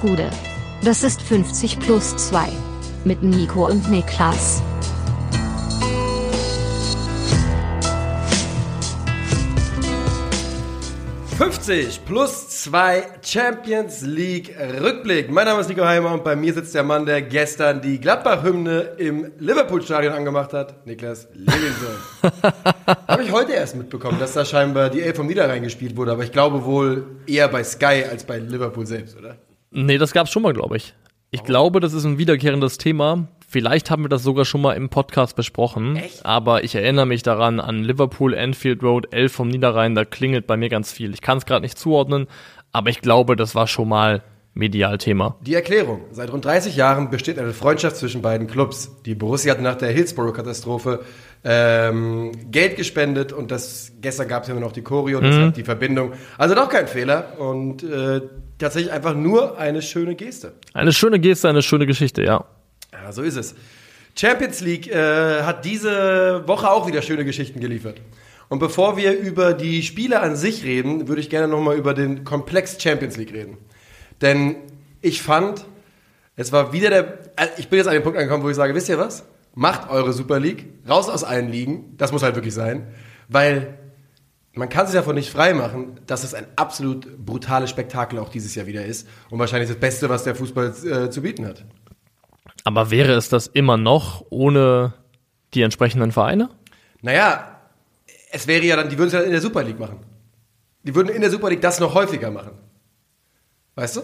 Gude. Das ist 50 plus 2. Mit Nico und Niklas. »50 plus 2 Champions League Rückblick«. Mein Name ist Nico Heimer und bei mir sitzt der Mann, der gestern die Gladbach-Hymne im Liverpool-Stadion angemacht hat, Niklas Levinson. Habe ich heute erst mitbekommen, dass da scheinbar die Elf vom Niederrhein gespielt wurde, aber ich glaube wohl eher bei Sky als bei Liverpool selbst, oder? Nee, das gab's schon mal, glaube ich. Ich glaube, das ist ein wiederkehrendes Thema. Vielleicht haben wir das sogar schon mal im Podcast besprochen. Echt? Aber ich erinnere mich daran an Liverpool, Anfield Road, 11 vom Niederrhein, da klingelt bei mir ganz viel. Ich kann es gerade nicht zuordnen, aber ich glaube, das war schon mal medial Thema. Die Erklärung. Seit rund 30 Jahren besteht eine Freundschaft zwischen beiden Clubs. Die Borussia hat nach der Hillsborough-Katastrophe ähm, Geld gespendet und das gestern gab es ja nur noch die Choreo, deshalb die Verbindung. Also doch kein Fehler und äh, tatsächlich einfach nur eine schöne Geste. Eine schöne Geste, eine schöne Geschichte, ja. Ja, so ist es. Champions League äh, hat diese Woche auch wieder schöne Geschichten geliefert. Und bevor wir über die Spiele an sich reden, würde ich gerne nochmal über den Komplex Champions League reden. Denn ich fand, es war wieder der. Also ich bin jetzt an dem Punkt angekommen, wo ich sage: Wisst ihr was? Macht eure Super League, raus aus allen Ligen. Das muss halt wirklich sein. Weil man kann sich davon nicht freimachen, dass es ein absolut brutales Spektakel auch dieses Jahr wieder ist. Und wahrscheinlich das Beste, was der Fußball äh, zu bieten hat. Aber wäre es das immer noch ohne die entsprechenden Vereine? Naja, es wäre ja dann, die würden es ja in der Super League machen. Die würden in der Super League das noch häufiger machen. Weißt du?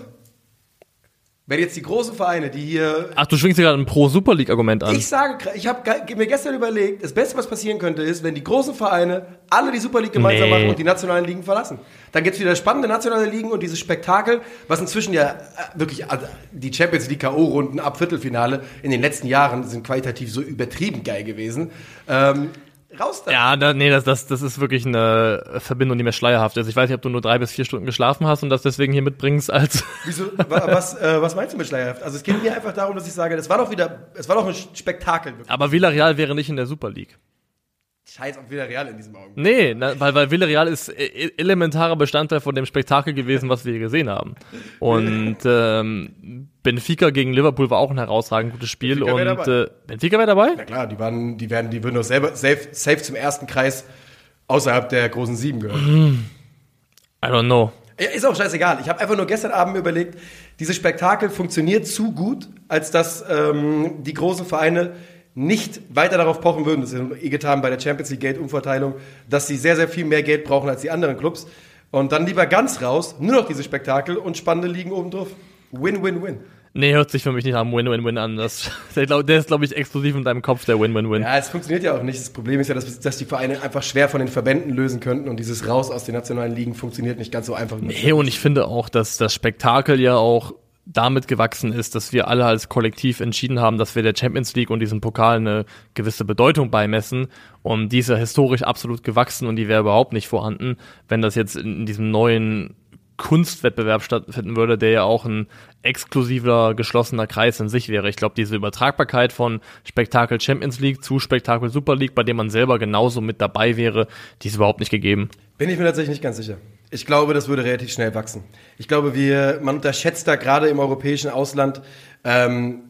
Wenn jetzt die großen Vereine, die hier. Ach, du schwingst dir gerade ein Pro-Super League-Argument an. Ich sage, ich habe mir gestern überlegt, das Beste, was passieren könnte, ist, wenn die großen Vereine alle die Super League gemeinsam Nee. machen und die nationalen Ligen verlassen. Dann gibt's wieder spannende nationale Ligen und dieses Spektakel, was inzwischen ja äh, wirklich also die Champions League K.O.-Runden ab Viertelfinale in den letzten Jahren sind qualitativ so übertrieben geil gewesen. Ähm, raus da. Ja, da, nee, das, das, das ist wirklich eine Verbindung, die mir schleierhaft ist. Ich weiß nicht, ob du nur drei bis vier Stunden geschlafen hast und das deswegen hier mitbringst als. Wieso, wa- was, äh, was meinst du mit schleierhaft? Also es geht mir einfach darum, dass ich sage, das war doch wieder, es war doch ein Spektakel. Wirklich. Aber Villarreal wäre nicht in der Super League. Scheiß auf Villarreal in diesem Augenblick. Nee, na, weil, weil Villarreal ist e- e- elementarer Bestandteil von dem Spektakel gewesen, was wir hier gesehen haben. Und ähm, Benfica gegen Liverpool war auch ein herausragend gutes Spiel. Benfica und äh, Benfica wäre dabei? Na klar, die waren, die werden, die würden doch selber safe, safe zum ersten Kreis außerhalb der großen sieben gehören. I don't know. Ja, Ist auch scheißegal. Ich habe einfach nur gestern Abend überlegt, dieses Spektakel funktioniert zu gut, als dass ähm, die großen Vereine nicht weiter darauf pochen würden, das ist ja eh getan bei der Champions League Geldumverteilung, dass sie sehr, sehr viel mehr Geld brauchen als die anderen Clubs. Und dann lieber ganz raus, nur noch dieses Spektakel und spannende Ligen obendrauf. Win, win, win. Nee, hört sich für mich nicht einem Win-Win-Win an. Das, der, der ist, glaube ich, exklusiv in deinem Kopf, der Win-Win-Win. Ja, es funktioniert ja auch nicht. Das Problem ist ja, dass, dass die Vereine einfach schwer von den Verbänden lösen könnten und dieses Raus aus den nationalen Ligen funktioniert nicht ganz so einfach. Nee, und ich finde auch, dass das Spektakel ja auch damit gewachsen ist, dass wir alle als Kollektiv entschieden haben, dass wir der Champions League und diesem Pokal eine gewisse Bedeutung beimessen. Und die ist ja historisch absolut gewachsen und die wäre überhaupt nicht vorhanden, wenn das jetzt in diesem neuen Kunstwettbewerb stattfinden würde, der ja auch ein exklusiver, geschlossener Kreis in sich wäre. Ich glaube, diese Übertragbarkeit von Spektakel Champions League zu Spektakel Super League, bei dem man selber genauso mit dabei wäre, die ist überhaupt nicht gegeben. Bin ich mir tatsächlich nicht ganz sicher. Ich glaube, das würde relativ schnell wachsen. Ich glaube, wir, man unterschätzt da gerade im europäischen Ausland, ähm,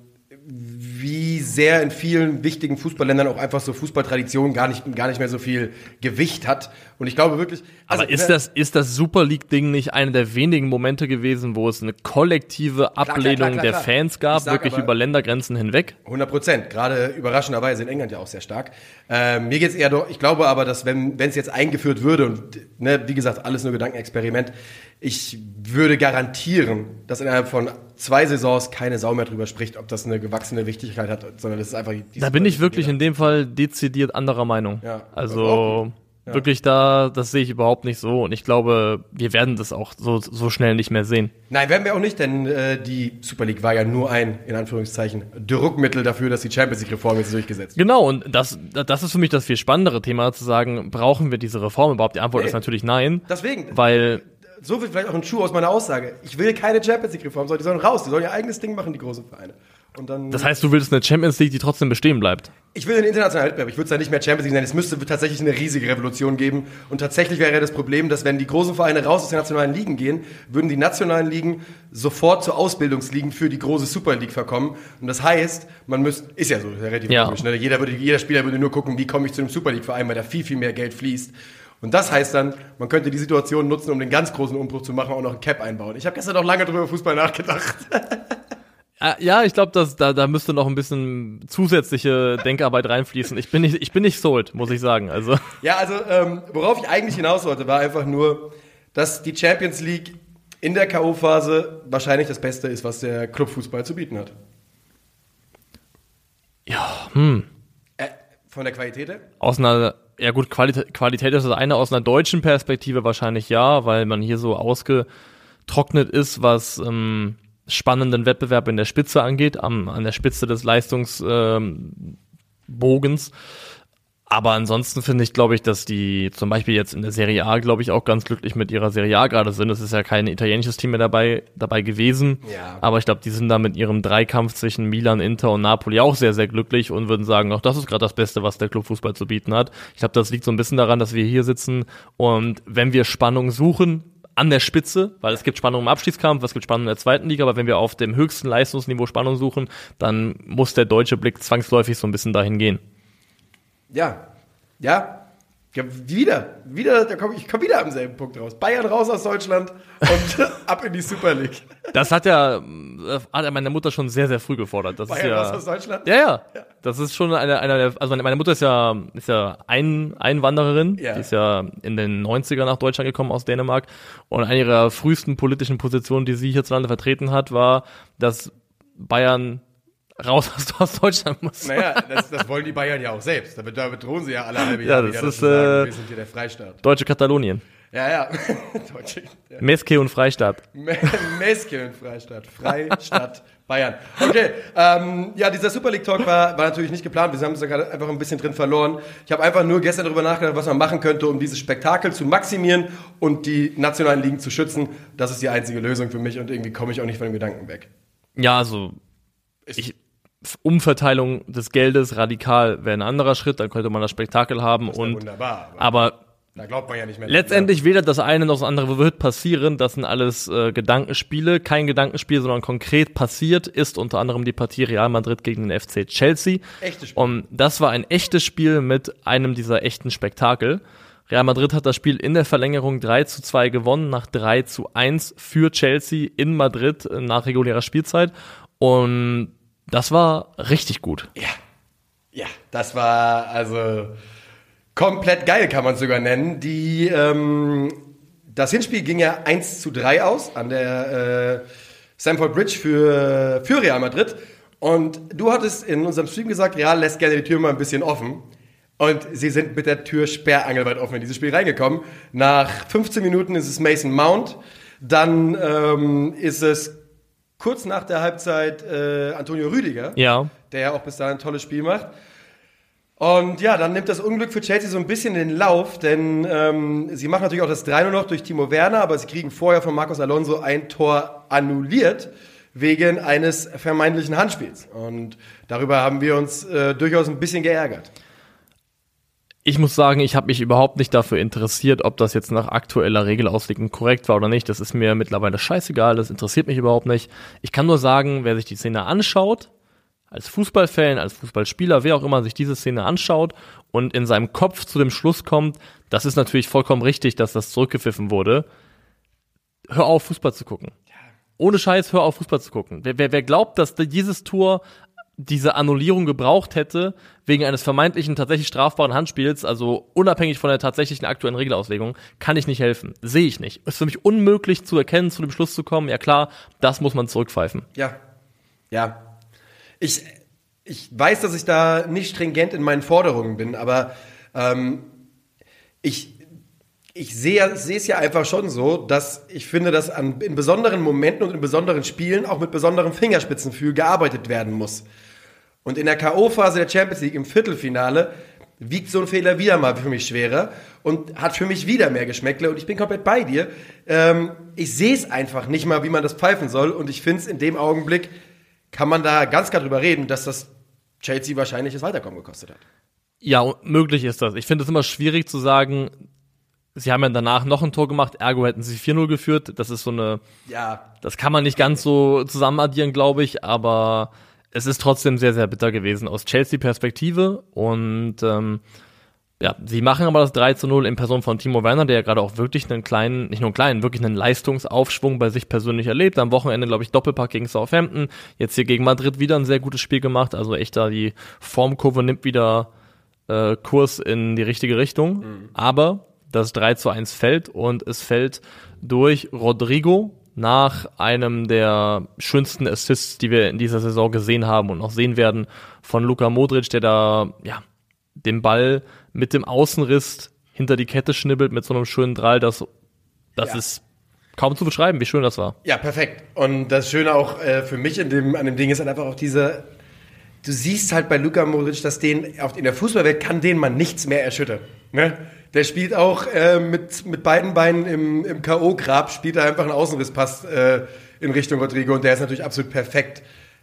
wie sehr in vielen wichtigen Fußballländern auch einfach so Fußballtradition gar nicht, gar nicht mehr so viel Gewicht hat. Und ich glaube wirklich. also, Aber ist ne, das, ist das Super League-Ding nicht einer der wenigen Momente gewesen, wo es eine kollektive Ablehnung klar, klar, der klar. Fans Ich gab, wirklich über Ländergrenzen hinweg? 100 Prozent. Gerade überraschenderweise in England ja auch sehr stark. Ähm, mir geht's eher doch, ich glaube aber, dass wenn wenn es jetzt eingeführt würde und ne, wie gesagt, alles nur Gedankenexperiment, ich würde garantieren, dass innerhalb von zwei Saisons keine Sau mehr drüber spricht, ob das eine gewachsene Wichtigkeit hat, sondern das ist einfach Da bin ich wirklich in dem Fall dezidiert anderer Meinung. Ja. Also wirklich da, das sehe ich überhaupt nicht so. Und ich glaube, wir werden das auch so, so schnell nicht mehr sehen. Nein, werden wir auch nicht, denn äh, die Super League war ja nur ein, in Anführungszeichen, Druckmittel dafür, dass die Champions League-Reform jetzt durchgesetzt wird. Genau, und das, das ist für mich das viel spannendere Thema, zu sagen, brauchen wir diese Reform überhaupt? Die Antwort Nee. ist natürlich nein. Deswegen, Weil so viel vielleicht auch ein Schuh aus meiner Aussage. Ich will keine Champions League Reform, die sollen raus, die sollen ihr eigenes Ding machen, die großen Vereine. Und dann, Das heißt, du willst eine Champions League, die trotzdem bestehen bleibt. ich will einen internationalen Wettbewerb. Ich würde es ja nicht mehr Champions League nennen. Es müsste tatsächlich eine riesige Revolution geben. Und tatsächlich wäre ja das Problem, dass wenn die großen Vereine raus aus den nationalen Ligen gehen, würden die nationalen Ligen sofort zu Ausbildungsligen für die große Super League verkommen. Und das heißt, man müsste, ist ja so, ist ja relativ Ja. logisch. Ne? Jeder, würde, jeder Spieler würde nur gucken, wie komme ich zu einem Super League Verein, weil da viel, viel mehr Geld fließt. Und das heißt dann, man könnte die Situation nutzen, um den ganz großen Umbruch zu machen und auch noch ein Cap einbauen. Ich habe gestern noch lange drüber Fußball nachgedacht. Ja, ich glaube, da, da müsste noch ein bisschen zusätzliche Denkarbeit reinfließen. Ich bin nicht, ich bin nicht sold, muss ich sagen. Also Ja, also ähm, worauf ich eigentlich hinaus wollte, war einfach nur, dass die Champions League in der K.O.-Phase wahrscheinlich das Beste ist, was der Clubfußball zu bieten hat. ja, hm. Äh, von der Qualität her? aus einer, ja gut, Qualität, Qualität ist das eine, aus einer deutschen Perspektive wahrscheinlich ja, weil man hier so ausgetrocknet ist, was ähm, spannenden Wettbewerb in der Spitze angeht, am, an der Spitze des Leistungsbogens. Ähm. Aber ansonsten finde ich, glaube ich, dass die zum Beispiel jetzt in der Serie A, glaube ich, auch ganz glücklich mit ihrer Serie A gerade sind. Es ist ja kein italienisches Team mehr dabei, dabei gewesen. Ja. Aber ich glaube, die sind da mit ihrem Dreikampf zwischen Milan, Inter und Napoli auch sehr, sehr glücklich und würden sagen, auch das ist gerade das Beste, was der Clubfußball zu bieten hat. Ich glaube, das liegt so ein bisschen daran, dass wir hier sitzen und wenn wir Spannung suchen, an der Spitze, weil es gibt Spannung im Abstiegskampf, es gibt Spannung in der zweiten Liga, aber wenn wir auf dem höchsten Leistungsniveau Spannung suchen, dann muss der deutsche Blick zwangsläufig so ein bisschen dahin gehen. Ja. Ja. ja wieder. Wieder, da komm, ich komme wieder am selben Punkt raus. Bayern raus aus Deutschland und ab in die Super League. Das hat ja, hat ja meine Mutter schon sehr, sehr früh gefordert. Das Bayern ist raus ja, aus Deutschland? ja, ja. Das ist schon eine, eine der, also meine- meine Mutter ist ja, ist ja ein, Einwandererin. Ja. Die ist ja in den 90er nach Deutschland gekommen aus Dänemark. Und eine ihrer frühesten politischen Positionen, die sie hierzulande vertreten hat, war, dass Bayern raus aus, aus Deutschland muss. Naja, das, das wollen die Bayern ja auch selbst. Damit, damit drohen sie ja alle halbe Ja, Jahre das wieder, ist, sagen, äh, wir sind hier der Freistaat. Deutsche Katalonien. Ja, ja. Deutsche, ja. Meske und Freistaat. Meskel Freistadt. Freistadt Bayern. Okay, ähm, ja, dieser Super League Talk war, war natürlich nicht geplant. Wir haben uns da gerade einfach ein bisschen drin verloren. Ich habe einfach nur gestern darüber nachgedacht, was man machen könnte, um dieses Spektakel zu maximieren und die nationalen Ligen zu schützen. Das ist die einzige Lösung für mich und irgendwie komme ich auch nicht von dem Gedanken weg. Ja, also ich, Umverteilung des Geldes radikal wäre ein anderer Schritt, dann könnte man das Spektakel haben Das und wunderbar, aber, aber da glaubt man ja nicht mehr. letztendlich weder das eine noch das andere wird passieren. Das sind alles äh, Gedankenspiele. Kein Gedankenspiel, sondern konkret passiert ist unter anderem die Partie Real Madrid gegen den FC Chelsea. Echtes Spiel. Und das war ein echtes Spiel mit einem dieser echten Spektakel. Real Madrid hat das Spiel in der Verlängerung 3 zu 2 gewonnen, nach 3 zu 1 für Chelsea in Madrid nach regulärer Spielzeit. Und das war richtig gut. Ja. Ja, das war also komplett geil, kann man es sogar nennen. Die, ähm, das Hinspiel ging ja 1 zu 3 aus an der äh, Stamford Bridge für, für Real Madrid. Und du hattest in unserem Stream gesagt, Real lässt gerne die Tür mal ein bisschen offen. Und sie sind mit der Tür sperrangelweit offen in dieses Spiel reingekommen. Nach 15 Minuten ist es Mason Mount. Dann ähm, ist es kurz nach der Halbzeit äh, Antonio Rüdiger Ja. der ja auch bis dahin ein tolles Spiel macht. Und ja, dann nimmt das Unglück für Chelsea so ein bisschen den Lauf, denn ähm, sie machen natürlich auch das 3 noch durch Timo Werner, aber sie kriegen vorher von Marcos Alonso ein Tor annulliert wegen eines vermeintlichen Handspiels. Und darüber haben wir uns äh, durchaus ein bisschen geärgert. Ich muss sagen, ich habe mich überhaupt nicht dafür interessiert, ob das jetzt nach aktueller Regelauslegung korrekt war oder nicht. Das ist mir mittlerweile scheißegal, das interessiert mich überhaupt nicht. Ich kann nur sagen, wer sich die Szene anschaut, als Fußballfan, als Fußballspieler, wer auch immer sich diese Szene anschaut und in seinem Kopf zu dem Schluss kommt, das ist natürlich vollkommen richtig, dass das zurückgepfiffen wurde. Hör auf, Fußball zu gucken. Ohne Scheiß, hör auf, Fußball zu gucken. Wer, wer, wer glaubt, dass dieses Tor diese Annullierung gebraucht hätte, wegen eines vermeintlichen tatsächlich strafbaren Handspiels, also unabhängig von der tatsächlichen aktuellen Regelauslegung, kann ich nicht helfen. Sehe ich nicht. Ist für mich unmöglich zu erkennen, zu dem Schluss zu kommen, ja klar, das muss man zurückpfeifen. Ja, ja. Ich, ich weiß, dass ich da nicht stringent in meinen Forderungen bin, aber ähm, ich, ich sehe, es ja einfach schon so, dass ich finde, dass an, in besonderen Momenten und in besonderen Spielen auch mit besonderem Fingerspitzengefühl gearbeitet werden muss. Und in der K.O.-Phase der Champions League im Viertelfinale wiegt so ein Fehler wieder mal für mich schwerer und hat für mich wieder mehr Geschmäckle und ich bin komplett bei dir. Ähm, ich sehe es einfach nicht mal, wie man das pfeifen soll und ich finde es in dem Augenblick, kann man da ganz klar drüber reden, dass das Chelsea wahrscheinlich das Weiterkommen gekostet hat. Ja, möglich ist das. Ich finde es immer schwierig zu sagen, sie haben ja danach noch ein Tor gemacht, ergo hätten sie 4-0 geführt. Das ist so eine, Ja, das kann man nicht ganz so zusammen addieren, glaube ich, aber es ist trotzdem sehr, sehr bitter gewesen aus Chelsea-Perspektive und ähm, ja, sie machen aber das 3 zu 0 in Person von Timo Werner, der ja gerade auch wirklich einen kleinen, nicht nur einen kleinen, wirklich einen Leistungsaufschwung bei sich persönlich erlebt. Am Wochenende, glaube ich, Doppelpack gegen Southampton. Jetzt hier gegen Madrid wieder ein sehr gutes Spiel gemacht. Also echt da die Formkurve nimmt wieder äh, Kurs in die richtige Richtung. Aber das 3 zu 1 fällt und es fällt durch Rodrigo nach einem der schönsten Assists, die wir in dieser Saison gesehen haben und noch sehen werden von Luka Modric, der da, ja, den Ball mit dem Außenriss hinter die Kette schnibbelt mit so einem schönen Drall, das, das Ja. ist kaum zu beschreiben, wie schön das war. Ja, perfekt. Und das Schöne auch äh, für mich dem, an dem Ding ist halt einfach auch diese, du siehst halt bei Luka Modric, dass den, in der Fußballwelt kann den man nichts mehr erschüttern. Ne? Der spielt auch äh, mit, mit beiden Beinen im, im K.O.-Grab, spielt er einfach einen Außenrisspass äh, in Richtung Rodrigo und der ist natürlich absolut perfekt.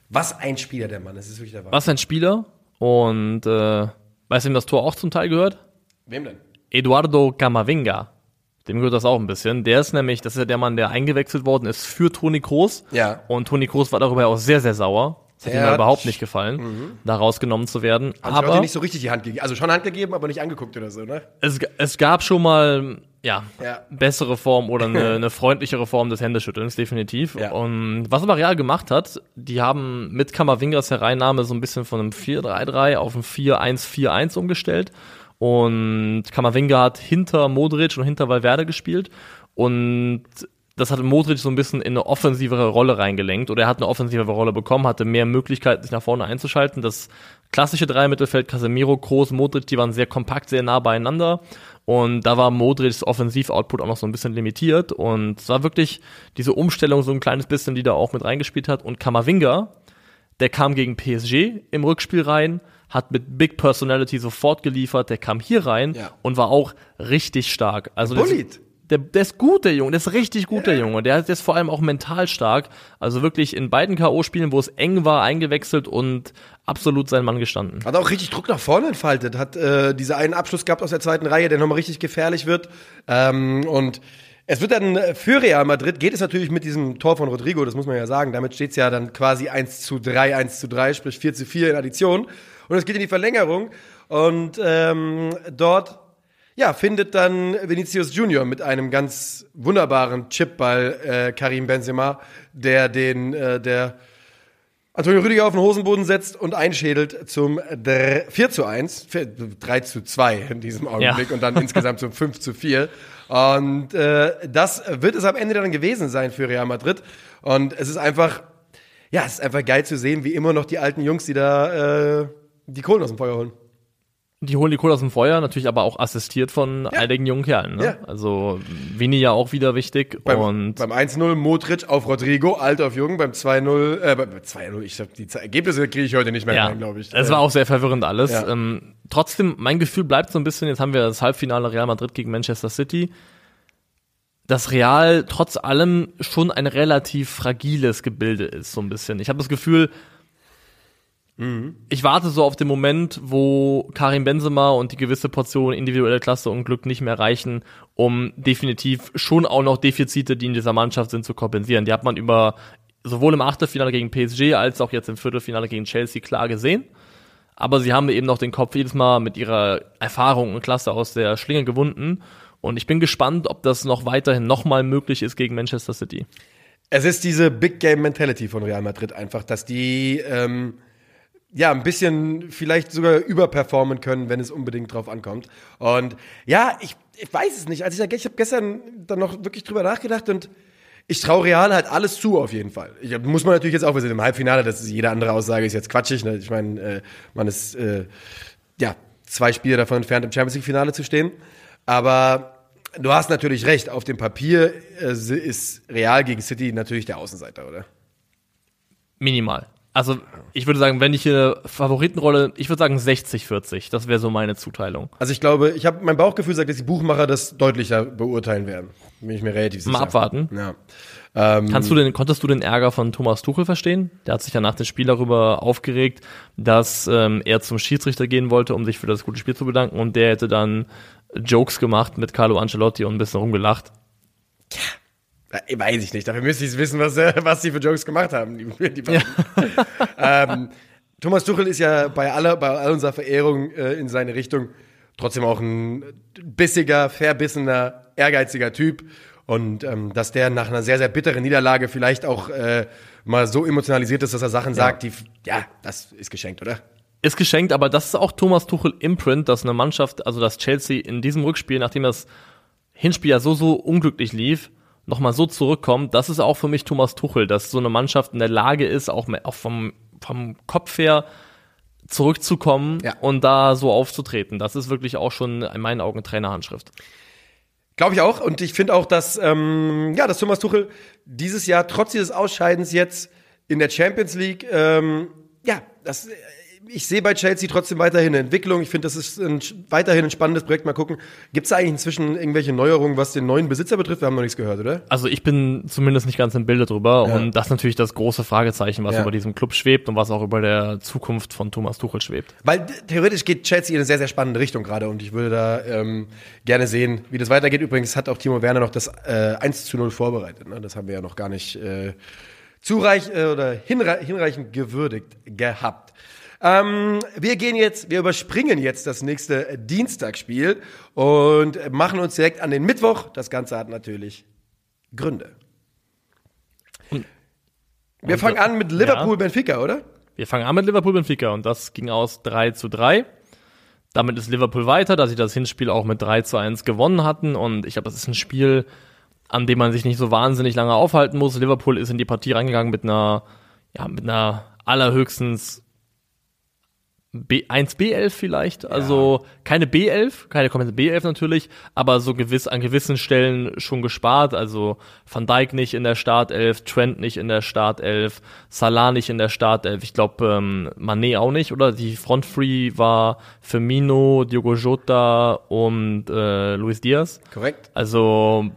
Was ein Spieler der Mann, das ist wirklich der Wahnsinn. Was ein Spieler und äh, weißt du, wem das Tor auch zum Teil gehört? Wem denn? Eduardo Camavinga. Dem gehört das auch ein bisschen. Der ist nämlich, das ist ja der Mann, der eingewechselt worden ist für Toni Kroos. Ja. Und Toni Kroos war darüber auch sehr, sehr sauer. Das hat ihm überhaupt nicht gefallen, da rausgenommen zu werden. Haben aber nicht so richtig die Hand gegeben. Also schon Hand gegeben, aber nicht angeguckt oder so, ne? es, es gab schon mal, ja, Ja. bessere Form oder eine, eine freundlichere Form des Händeschüttelns, definitiv. Ja. Und was aber Real gemacht hat, die haben mit Kamavingas Hereinnahme so ein bisschen von einem 4-3-3 auf ein 4-1-4-1 umgestellt. Und Kamavinga hat hinter Modric und hinter Valverde gespielt. Und das hat Modric so ein bisschen in eine offensivere Rolle reingelenkt. Oder er hat eine offensivere Rolle bekommen, hatte mehr Möglichkeiten, sich nach vorne einzuschalten. Das klassische Dreimittelfeld, Casemiro, Kroos, Modric, die waren sehr kompakt, sehr nah beieinander. Und da war Modrics Offensiv-Output auch noch so ein bisschen limitiert. Und es war wirklich diese Umstellung so ein kleines bisschen, die da auch mit reingespielt hat. Und Kamavinga, der kam gegen PSG im Rückspiel rein, hat mit Big Personality sofort geliefert, der kam hier rein Ja. und war auch richtig stark. Also Bullied. Der, der ist gut, der Junge, der ist richtig gut, der Junge. Der, der ist vor allem auch mental stark. Also wirklich in beiden K.O.-Spielen, wo es eng war, eingewechselt und absolut sein Mann gestanden. Hat auch richtig Druck nach vorne entfaltet. Hat äh, diese einen Abschluss gehabt aus der zweiten Reihe, der nochmal richtig gefährlich wird. Ähm, und es wird dann für Real Madrid, geht es natürlich mit diesem Tor von Rodrigo, das muss man ja sagen. Damit steht es ja dann quasi 1 zu 3, 1 zu 3, sprich 4 zu 4 in Addition. Und es geht in die Verlängerung. Und ähm, dort ja, findet dann Vinicius Junior mit einem ganz wunderbaren Chipball äh, Karim Benzema, der den, äh, der Antonio Rüdiger auf den Hosenboden setzt und einschädelt zum dr- 4 zu 1, 4 3 zu 2 in diesem Augenblick Ja. und dann insgesamt zum 5 zu 4. Und äh, das wird es am Ende dann gewesen sein für Real Madrid. Und es ist einfach, ja, es ist einfach geil zu sehen, wie immer noch die alten Jungs, die da äh, die Kohlen aus dem Feuer holen. Die holen die Kohle aus dem Feuer, natürlich aber auch assistiert von einigen jungen Kerlen. Ne? Ja. Also Vini ja auch wieder wichtig. Beim, und beim 1-0 Modric auf Rodrigo, alt auf jung, beim 2-0, äh, beim 2-0, ich hab die Ergebnisse kriege ich heute nicht mehr ja, rein, glaube ich. es Äh, war auch sehr verwirrend alles. Ja. Ähm, trotzdem, mein Gefühl bleibt so ein bisschen, jetzt haben wir das Halbfinale Real Madrid gegen Manchester City, dass Real trotz allem schon ein relativ fragiles Gebilde ist, so ein bisschen. Ich habe das Gefühl, ich warte so auf den Moment, wo Karim Benzema und die gewisse Portion individuelle Klasse und Glück nicht mehr reichen, um definitiv schon auch noch Defizite, die in dieser Mannschaft sind, zu kompensieren. Die hat man über sowohl im Achtelfinale gegen PSG als auch jetzt im Viertelfinale gegen Chelsea klar gesehen. Aber sie haben eben noch den Kopf jedes Mal mit ihrer Erfahrung und Klasse aus der Schlinge gewunden. Und ich bin gespannt, ob das noch weiterhin nochmal möglich ist gegen Manchester City. Es ist diese Big Game Mentality von Real Madrid einfach, dass die ähm, ja ein bisschen vielleicht sogar überperformen können, wenn es unbedingt drauf ankommt. Und ja, ich, ich weiß es nicht. Also ich, ich habe gestern dann noch wirklich drüber nachgedacht und ich traue Real halt alles zu auf jeden Fall. Ich, muss man natürlich jetzt auch, wir sind im Halbfinale, das ist jede andere Aussage ist jetzt quatschig. Ne? Ich meine, äh, man ist äh, ja zwei Spiele davon entfernt, im Champions League Finale zu stehen. Aber du hast natürlich recht. Auf dem Papier äh, ist Real gegen City natürlich der Außenseiter, oder? Minimal. Also Ich würde sagen, wenn ich hier Favoritenrolle, ich würde sagen 60-40. Das wäre so meine Zuteilung. Also ich glaube, ich habe mein Bauchgefühl sagt, dass die Buchmacher das deutlicher beurteilen werden. Bin ich mir relativ sicher. Mal abwarten. Ja. Ähm, Kannst du den, konntest du den Ärger von Thomas Tuchel verstehen? Der hat sich ja nach dem Spiel darüber aufgeregt, dass ähm, er zum Schiedsrichter gehen wollte, um sich für das gute Spiel zu bedanken und der hätte dann Jokes gemacht mit Carlo Ancelotti und ein bisschen rumgelacht. Äh, Weiß ich nicht. Dafür müsste ich wissen, was, äh, was sie für Jokes gemacht haben. Die, die beiden. ähm, Thomas Tuchel ist ja bei aller, bei all unserer Verehrung äh, in seine Richtung trotzdem auch ein bissiger, verbissener, ehrgeiziger Typ. Und ähm, dass der nach einer sehr, sehr bitteren Niederlage vielleicht auch äh, mal so emotionalisiert ist, dass er Sachen sagt, die, ja, das ist geschenkt, oder? Ist geschenkt, aber das ist auch Thomas Tuchel Imprint, dass eine Mannschaft, also dass Chelsea in diesem Rückspiel, nachdem das Hinspiel ja so, so unglücklich lief, nochmal so zurückkommt, das ist auch für mich Thomas Tuchel, dass so eine Mannschaft in der Lage ist, auch, auch vom, vom Kopf her zurückzukommen Ja. und da so aufzutreten. Das ist wirklich auch schon in meinen Augen Trainerhandschrift. Glaube ich auch. Und ich finde auch, dass, ähm, ja, dass Thomas Tuchel dieses Jahr trotz dieses Ausscheidens jetzt in der Champions League, ähm, ja, das, ich sehe bei Chelsea trotzdem weiterhin eine Entwicklung. Ich finde, das ist ein, weiterhin ein spannendes Projekt. Mal gucken. Gibt es da eigentlich inzwischen irgendwelche Neuerungen, was den neuen Besitzer betrifft? Wir haben noch nichts gehört, oder? Also ich bin zumindest nicht ganz im Bilde drüber Ja. und das ist natürlich das große Fragezeichen, was Ja. über diesem Club schwebt und was auch über der Zukunft von Thomas Tuchel schwebt. Weil theoretisch geht Chelsea in eine sehr, sehr spannende Richtung gerade und ich würde da ähm, gerne sehen, wie das weitergeht. Übrigens hat auch Timo Werner noch das äh, 1 zu 0 vorbereitet. Ne? Das haben wir ja noch gar nicht äh, zureich äh, oder hinre hinreichend gewürdigt gehabt. Ähm, wir gehen jetzt, wir überspringen jetzt das nächste Dienstagsspiel und machen uns direkt an den Mittwoch. Das Ganze hat natürlich Gründe. Wir und- fangen an mit Liverpool-Benfica, oder? Wir fangen an mit Liverpool Benfica und das ging aus 3 zu 3. Damit ist Liverpool weiter, da sie das Hinspiel auch mit 3 zu 1 gewonnen hatten und ich glaube, das ist ein Spiel, an dem man sich nicht so wahnsinnig lange aufhalten muss. Liverpool ist in die Partie reingegangen mit einer, ja, mit einer allerhöchstens B, 1 B11 vielleicht, also keine B11, keine komplette B11 natürlich, aber so gewiss an gewissen Stellen schon gespart, also Van Dijk nicht in der Startelf, Trent nicht in der Startelf, Salah nicht in der Startelf, ich glaube ähm, Mané auch nicht, oder? Die Front Free war Firmino, Diogo Jota und äh, Luis Diaz. Korrekt. Also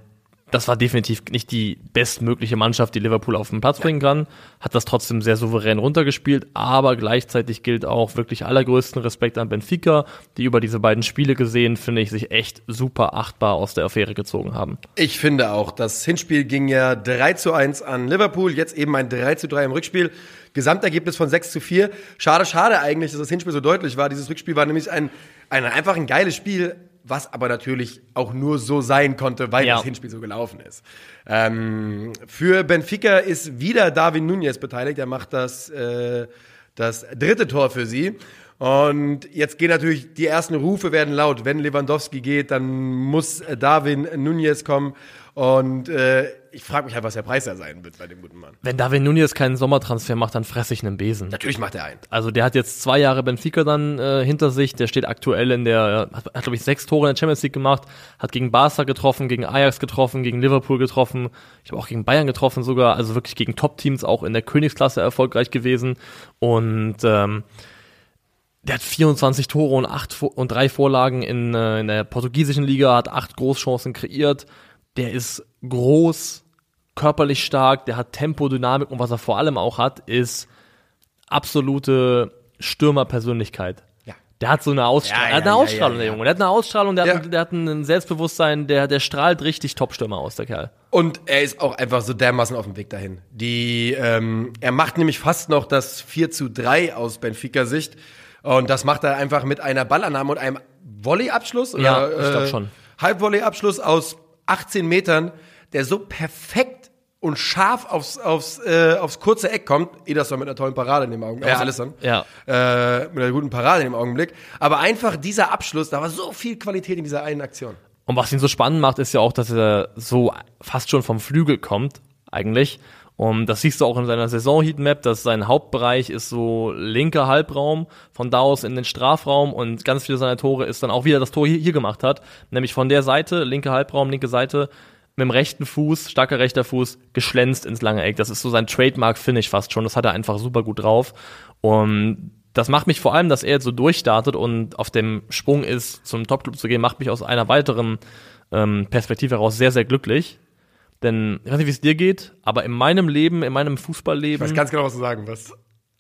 das war definitiv nicht die bestmögliche Mannschaft, die Liverpool auf den Platz bringen kann. Hat das trotzdem sehr souverän runtergespielt, aber gleichzeitig gilt auch wirklich allergrößten Respekt an Benfica, die über diese beiden Spiele gesehen, finde ich, sich echt super achtbar aus der Affäre gezogen haben. Ich finde auch, das Hinspiel ging ja 3 zu 1 an Liverpool, jetzt eben ein 3 zu 3 im Rückspiel. Gesamtergebnis von 6 zu 4. Schade, schade eigentlich, dass das Hinspiel so deutlich war. Dieses Rückspiel war nämlich ein, ein einfach ein geiles Spiel, was aber natürlich auch nur so sein konnte, weil Ja. das Hinspiel so gelaufen ist. Ähm, für Benfica ist wieder Darwin Nunez beteiligt. Er macht das, äh, das dritte Tor für sie. Und jetzt gehen natürlich die ersten Rufe werden laut. Wenn Lewandowski geht, dann muss äh, Darwin Nunez kommen. Und äh, ich frage mich halt, was der Preis da sein wird bei dem guten Mann. Wenn David Nunez keinen Sommertransfer macht, dann fresse ich einen Besen. Natürlich macht er einen. Also der hat jetzt zwei Jahre Benfica dann äh, hinter sich. Der steht aktuell in der, hat, hat glaube ich sechs Tore in der Champions League gemacht, hat gegen Barca getroffen, gegen Ajax getroffen, gegen Liverpool getroffen, ich habe auch gegen Bayern getroffen sogar, also wirklich gegen Top-Teams auch in der Königsklasse erfolgreich gewesen. Und ähm, der hat 24 Tore und acht und drei Vorlagen in, äh, in der portugiesischen Liga, hat acht Großchancen kreiert. Der ist groß, körperlich stark, der hat Tempo, Dynamik und was er vor allem auch hat, ist absolute Stürmerpersönlichkeit. Ja. Der hat so eine Ausstrahlung, Ja, er hat ja, eine Ausstrahlung, der. Junge. Der hat eine Ausstrahlung, der, hat, der hat ein Selbstbewusstsein, der, der strahlt richtig Top-Stürmer aus, der Kerl. Und er ist auch einfach so dermaßen auf dem Weg dahin. Die, ähm, er macht nämlich fast noch das 4 zu 3 aus Benfica-Sicht. Und das macht er einfach mit einer Ballannahme und einem Volley-Abschluss. oder, Ja, ich glaub äh, schon. Halbvolley-Abschluss aus 18 Metern, der so perfekt und scharf aufs, aufs, äh, aufs kurze Eck kommt. Ederson mit einer tollen Parade in dem Augenblick. Ja. Ja. Alisson. Ja. Äh, mit einer guten Parade in dem Augenblick. Aber einfach dieser Abschluss, da war so viel Qualität in dieser einen Aktion. Und was ihn so spannend macht, ist ja auch, dass er so fast schon vom Flügel kommt, eigentlich. Und das siehst du auch in seiner Saison-Heatmap, dass sein Hauptbereich ist so linker Halbraum, von da aus in den Strafraum und ganz viele seiner Tore ist dann auch wieder das Tor hier, hier gemacht hat, nämlich von der Seite, linke Halbraum, linke Seite, mit dem rechten Fuß, starker rechter Fuß, geschlänzt ins lange Eck. Das ist so sein Trademark-Finish fast schon. Das hat er einfach super gut drauf. Und das macht mich vor allem, dass er jetzt so durchstartet und auf dem Sprung ist, zum Topclub zu gehen, macht mich aus einer weiteren ähm, Perspektive heraus sehr, sehr glücklich. Denn ich weiß nicht, wie es dir geht, aber in meinem Leben, in meinem Ich weiß Fußballleben ganz genau, was du sagen wirst.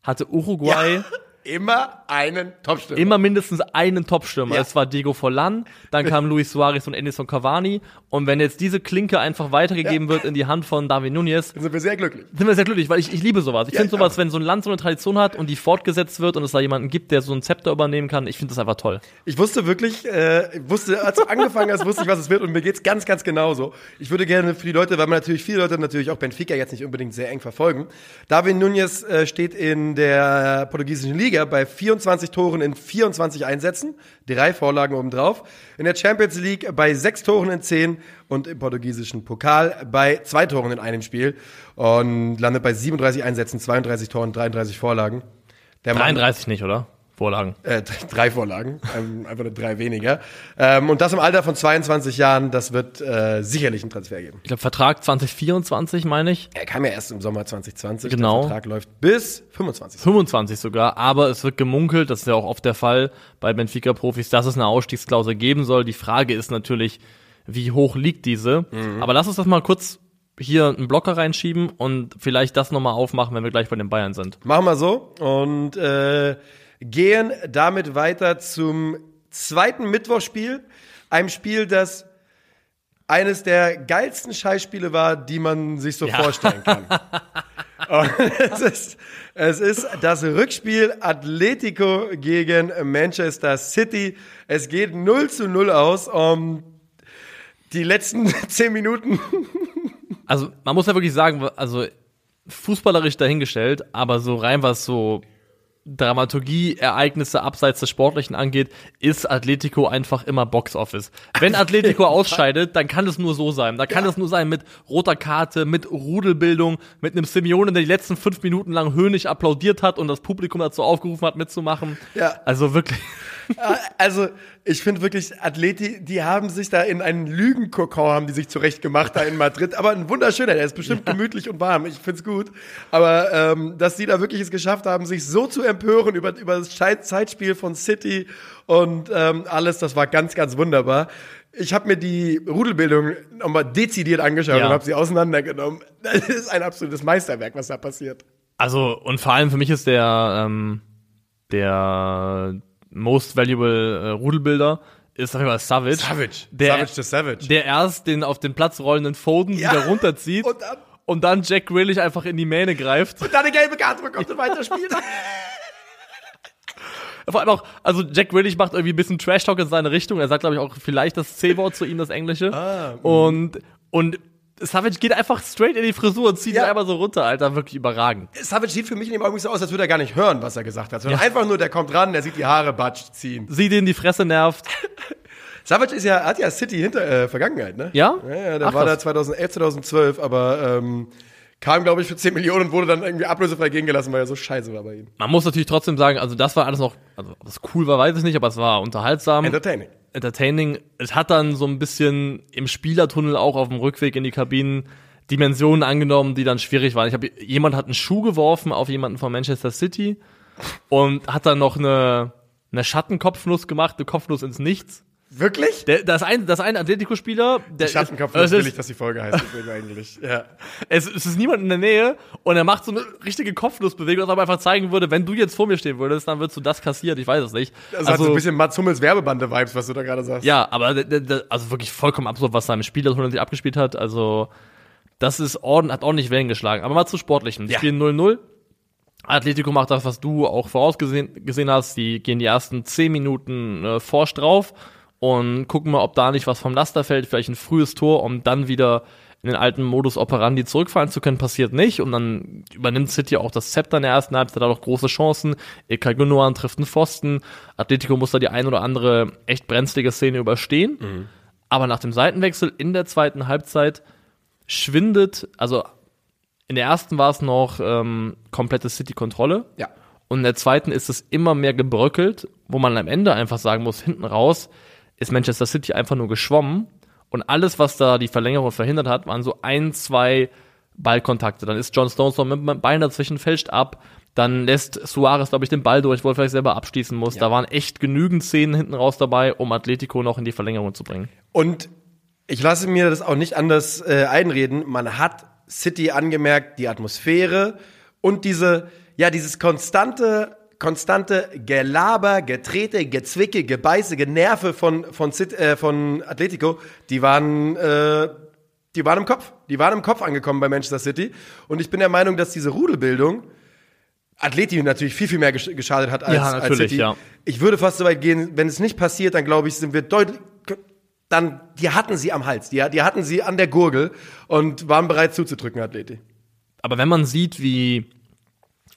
hatte Uruguay Immer einen Topstürmer. immer mindestens einen Topstürmer. Ja. Es war Diego Forlan, dann kam Luis Suarez und Edison Cavani. Und wenn jetzt diese Klinke einfach weitergegeben wird in die Hand von David Nunez, Dann sind wir sehr glücklich. sind wir sehr glücklich, weil ich, ich liebe sowas. Ich Ja, finde sowas, ja. wenn so ein Land so eine Tradition hat und die fortgesetzt wird und es da jemanden gibt, der so ein Zepter übernehmen kann, ich finde das einfach toll. Ich wusste wirklich, äh, wusste, als du angefangen hast, wusste ich, was es wird und mir geht's ganz, ganz genauso. Ich würde gerne für die Leute, weil man natürlich viele Leute natürlich auch Benfica jetzt nicht unbedingt sehr eng verfolgen. David Nunez äh, steht in der portugiesischen Liga bei 24 Toren in 24 Einsätzen, drei Vorlagen obendrauf. In der Champions League bei sechs Toren in 10 und im portugiesischen Pokal bei zwei Toren in einem Spiel und landet bei 37 Einsätzen, 32 Toren, 33 Vorlagen. Der Mann- 33 nicht, oder? Vorlagen. äh, drei Vorlagen, ähm, einfach nur drei weniger. Ähm, und das im Alter von 22 Jahren, das wird äh, sicherlich einen Transfer geben. Ich glaube, Vertrag 2024, meine ich. Er kam ja erst im Sommer 2020. Genau. Der Vertrag läuft bis 25. 25 sogar, aber es wird gemunkelt, das ist ja auch oft der Fall bei Benfica-Profis, dass es eine Ausstiegsklausel geben soll. Die Frage ist natürlich, wie hoch liegt diese? Aber lass uns das mal kurz hier einen Blocker reinschieben und vielleicht das nochmal aufmachen, wenn wir gleich bei den Bayern sind. Machen wir so und äh, gehen damit weiter zum zweiten Mittwochspiel. Einem Spiel, das eines der geilsten Scheißspiele war, die man sich so vorstellen kann. Es, ist, es ist das Rückspiel Atletico gegen Manchester City. Es geht 0 zu 0 aus. Um die letzten zehn Minuten Also man muss ja wirklich sagen, also fußballerisch dahingestellt, aber so rein was so Dramaturgie, Ereignisse abseits des Sportlichen angeht, ist Atletico einfach immer Boxoffice. Wenn Atletico ausscheidet, dann kann es nur so sein. Da kann es nur sein mit roter Karte, mit Rudelbildung, mit einem Simeone, der die letzten fünf Minuten lang höhnisch applaudiert hat und das Publikum dazu aufgerufen hat, mitzumachen. Ja. Also wirklich. Also, ich finde wirklich, Athleti, die haben sich da in einen Lügenkokon haben die sich zurecht gemacht da in Madrid. Aber ein wunderschöner, der ist bestimmt gemütlich und warm. Ich find's gut. Aber ähm, dass die da wirklich es geschafft haben, sich so zu empören über, über das Zeitspiel von City und ähm, alles, das war ganz, ganz wunderbar. Ich habe mir die Rudelbildung nochmal dezidiert angeschaut Ja. und habe sie auseinandergenommen. Das ist ein absolutes Meisterwerk, was da passiert. Also, und vor allem für mich ist der, ähm, der most valuable äh, Rudelbilder ist auf jeden Fall Savage. Savage. Der, Savage the Savage. Der erst den auf den Platz rollenden Foden Ja. wieder runterzieht Und dann- und dann Jack Grealish einfach in die Mähne greift. Und dann eine gelbe Karte bekommt und weiterspielt. Vor allem auch, also Jack Grealish macht irgendwie ein bisschen Trash-Talk in seine Richtung. Er sagt, glaube ich, auch vielleicht das C-Wort zu ihm, das Englische. Ah, und, und Savage geht einfach straight in die Frisur und zieht Ja. ihn einfach so runter, Alter. Wirklich überragend. Savage sieht für mich in dem Augenblick so aus, als würde er gar nicht hören, was er gesagt hat. Sondern Ja. einfach nur, der kommt ran, der sieht die Haare batsch ziehen. Sieht ihn die Fresse nervt. Savage ist ja, hat ja City hinter äh, Vergangenheit, ne? Ja? Ja, ja der Ach, war da krass. 2011, 2012, aber ähm, kam, glaube ich, für 10 Millionen und wurde dann irgendwie ablösefrei gehen gelassen, weil er so scheiße war bei ihm. Man muss natürlich trotzdem sagen, also das war alles noch, also ob es cool war, weiß ich nicht, aber es war unterhaltsam. Entertaining. Entertaining. Es hat dann so ein bisschen im Spielertunnel auch auf dem Rückweg in die Kabinen Dimensionen angenommen, die dann schwierig waren. Ich habe jemand hat einen Schuh geworfen auf jemanden von Manchester City und hat dann noch eine eine Schattenkopfnuss gemacht, eine Kopfnuss ins Nichts. Wirklich? Der, das ein das ein Atletico-Spieler, der es das will ich, dass die Folge heißt eigentlich. Ja. es, es ist niemand in der Nähe und er macht so eine richtige Kopfnussbewegung, was aber einfach zeigen würde, wenn du jetzt vor mir stehen würdest, dann würdest du das kassiert. Ich weiß es nicht. Das hat so ein bisschen Mats Hummels Werbebande-Vibes, was du da gerade sagst. Ja, aber also wirklich vollkommen absurd, was da im Spiel das sich abgespielt hat. Also das ist ordentlich, hat ordentlich Wellen geschlagen. Aber mal zu sportlichen. Die Ja. spielen 0-0. Atletico macht das, was du auch vorausgesehen gesehen hast. Die gehen die ersten 10 Minuten äh, forsch drauf und gucken mal, ob da nicht was vom Laster fällt. Vielleicht ein frühes Tor, um dann wieder in den alten Modus operandi zurückfallen zu können, passiert nicht. Und dann übernimmt City auch das Zepter in der ersten Halbzeit, hat auch große Chancen. Ilkay Gündogan trifft einen Pfosten. Atletico muss da die ein oder andere echt brenzlige Szene überstehen. Aber nach dem Seitenwechsel in der zweiten Halbzeit schwindet, also in der ersten war es noch ähm, komplette City-Kontrolle. Ja. Und in der zweiten ist es immer mehr gebröckelt, wo man am Ende einfach sagen muss, hinten raus ist Manchester City einfach nur geschwommen Und alles, was da die Verlängerung verhindert hat, waren so ein, zwei Ballkontakte. Dann ist John Stones noch mit dem Bein dazwischen, fälscht ab. Dann lässt Suarez, glaube ich, den Ball durch, wo er vielleicht selber abschließen muss. Ja. Da waren echt genügend Szenen hinten raus dabei, um Atletico noch in die Verlängerung zu bringen. Und ich lasse mir das auch nicht anders äh, einreden. Man hat City angemerkt, die Atmosphäre und diese, ja, dieses konstante, konstante Gelaber, Getrete, Gezwicke, Gebeiße, Generve von, von, Cit, äh, von Atletico, die waren, äh, die waren im Kopf. Die waren im Kopf angekommen bei Manchester City. Und ich bin der Meinung, dass diese Rudelbildung Atleti natürlich viel, viel mehr gesch- geschadet hat als, Ja, als City. ja. Ich würde fast so weit gehen, wenn es nicht passiert, dann glaube ich, sind wir deutlich, dann, die hatten sie am Hals, die, die hatten sie an der Gurgel und waren bereit zuzudrücken, Atleti. Aber wenn man sieht, wie,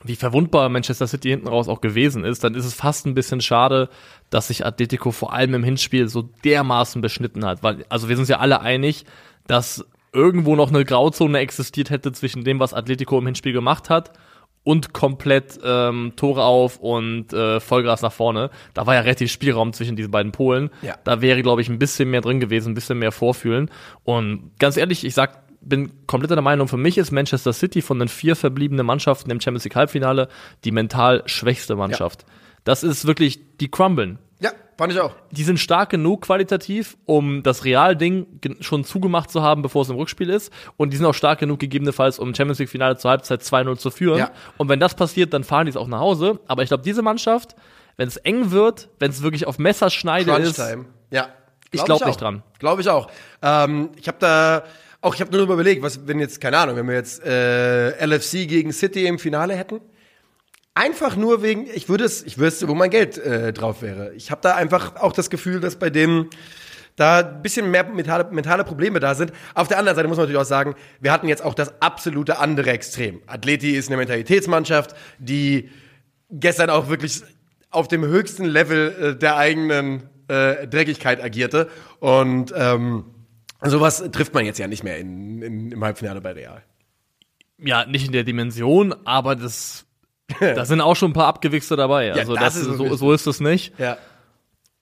wie verwundbar Manchester City hinten raus auch gewesen ist, dann ist es fast ein bisschen schade, dass sich Atletico vor allem im Hinspiel so dermaßen beschnitten hat. Weil, also wir sind uns ja alle einig, dass irgendwo noch eine Grauzone existiert hätte zwischen dem, was Atletico im Hinspiel gemacht hat und komplett ähm, Tore auf und äh, Vollgas nach vorne. Da war ja relativ Spielraum zwischen diesen beiden Polen. Ja. Da wäre, glaube ich, ein bisschen mehr drin gewesen, ein bisschen mehr Vorfühlen. Und ganz ehrlich, ich sag, bin komplett der Meinung, für mich ist Manchester City von den vier verbliebenen Mannschaften im Champions League Halbfinale die mental schwächste Mannschaft. Das ist wirklich, die crumblen. Ja, fand ich auch. Die sind stark genug qualitativ, um das Realding schon zugemacht zu haben, bevor es im Rückspiel ist. Und die sind auch stark genug, gegebenenfalls, um Champions League Finale zur Halbzeit 2-0 zu führen. Ja. Und wenn das passiert, dann fahren die es auch nach Hause. Aber ich glaube, diese Mannschaft, wenn es eng wird, wenn es wirklich auf Messerschneide ist. Ja. Ich glaub auch. nicht dran. Glaube ich auch. Ähm, ich habe da auch, ich habe nur überlegt, was, wenn jetzt, keine Ahnung, wenn wir jetzt äh, LFC gegen City im Finale hätten. Einfach nur wegen, ich würde es, ich wüsste, wo mein Geld äh, drauf wäre. Ich habe da einfach auch das Gefühl, dass bei dem da ein bisschen mehr mentale, mentale Probleme da sind. Auf der anderen Seite muss man natürlich auch sagen, wir hatten jetzt auch das absolute andere Extrem. Atleti ist eine Mentalitätsmannschaft, die gestern auch wirklich auf dem höchsten Level äh, der eigenen äh, Dreckigkeit agierte. Und ähm, sowas trifft man jetzt ja nicht mehr in, in, im Halbfinale bei Real. ja, nicht in der Dimension, aber das, da sind auch schon ein paar Abgewichste dabei. Also das das, ist so, so ist es nicht. Ja.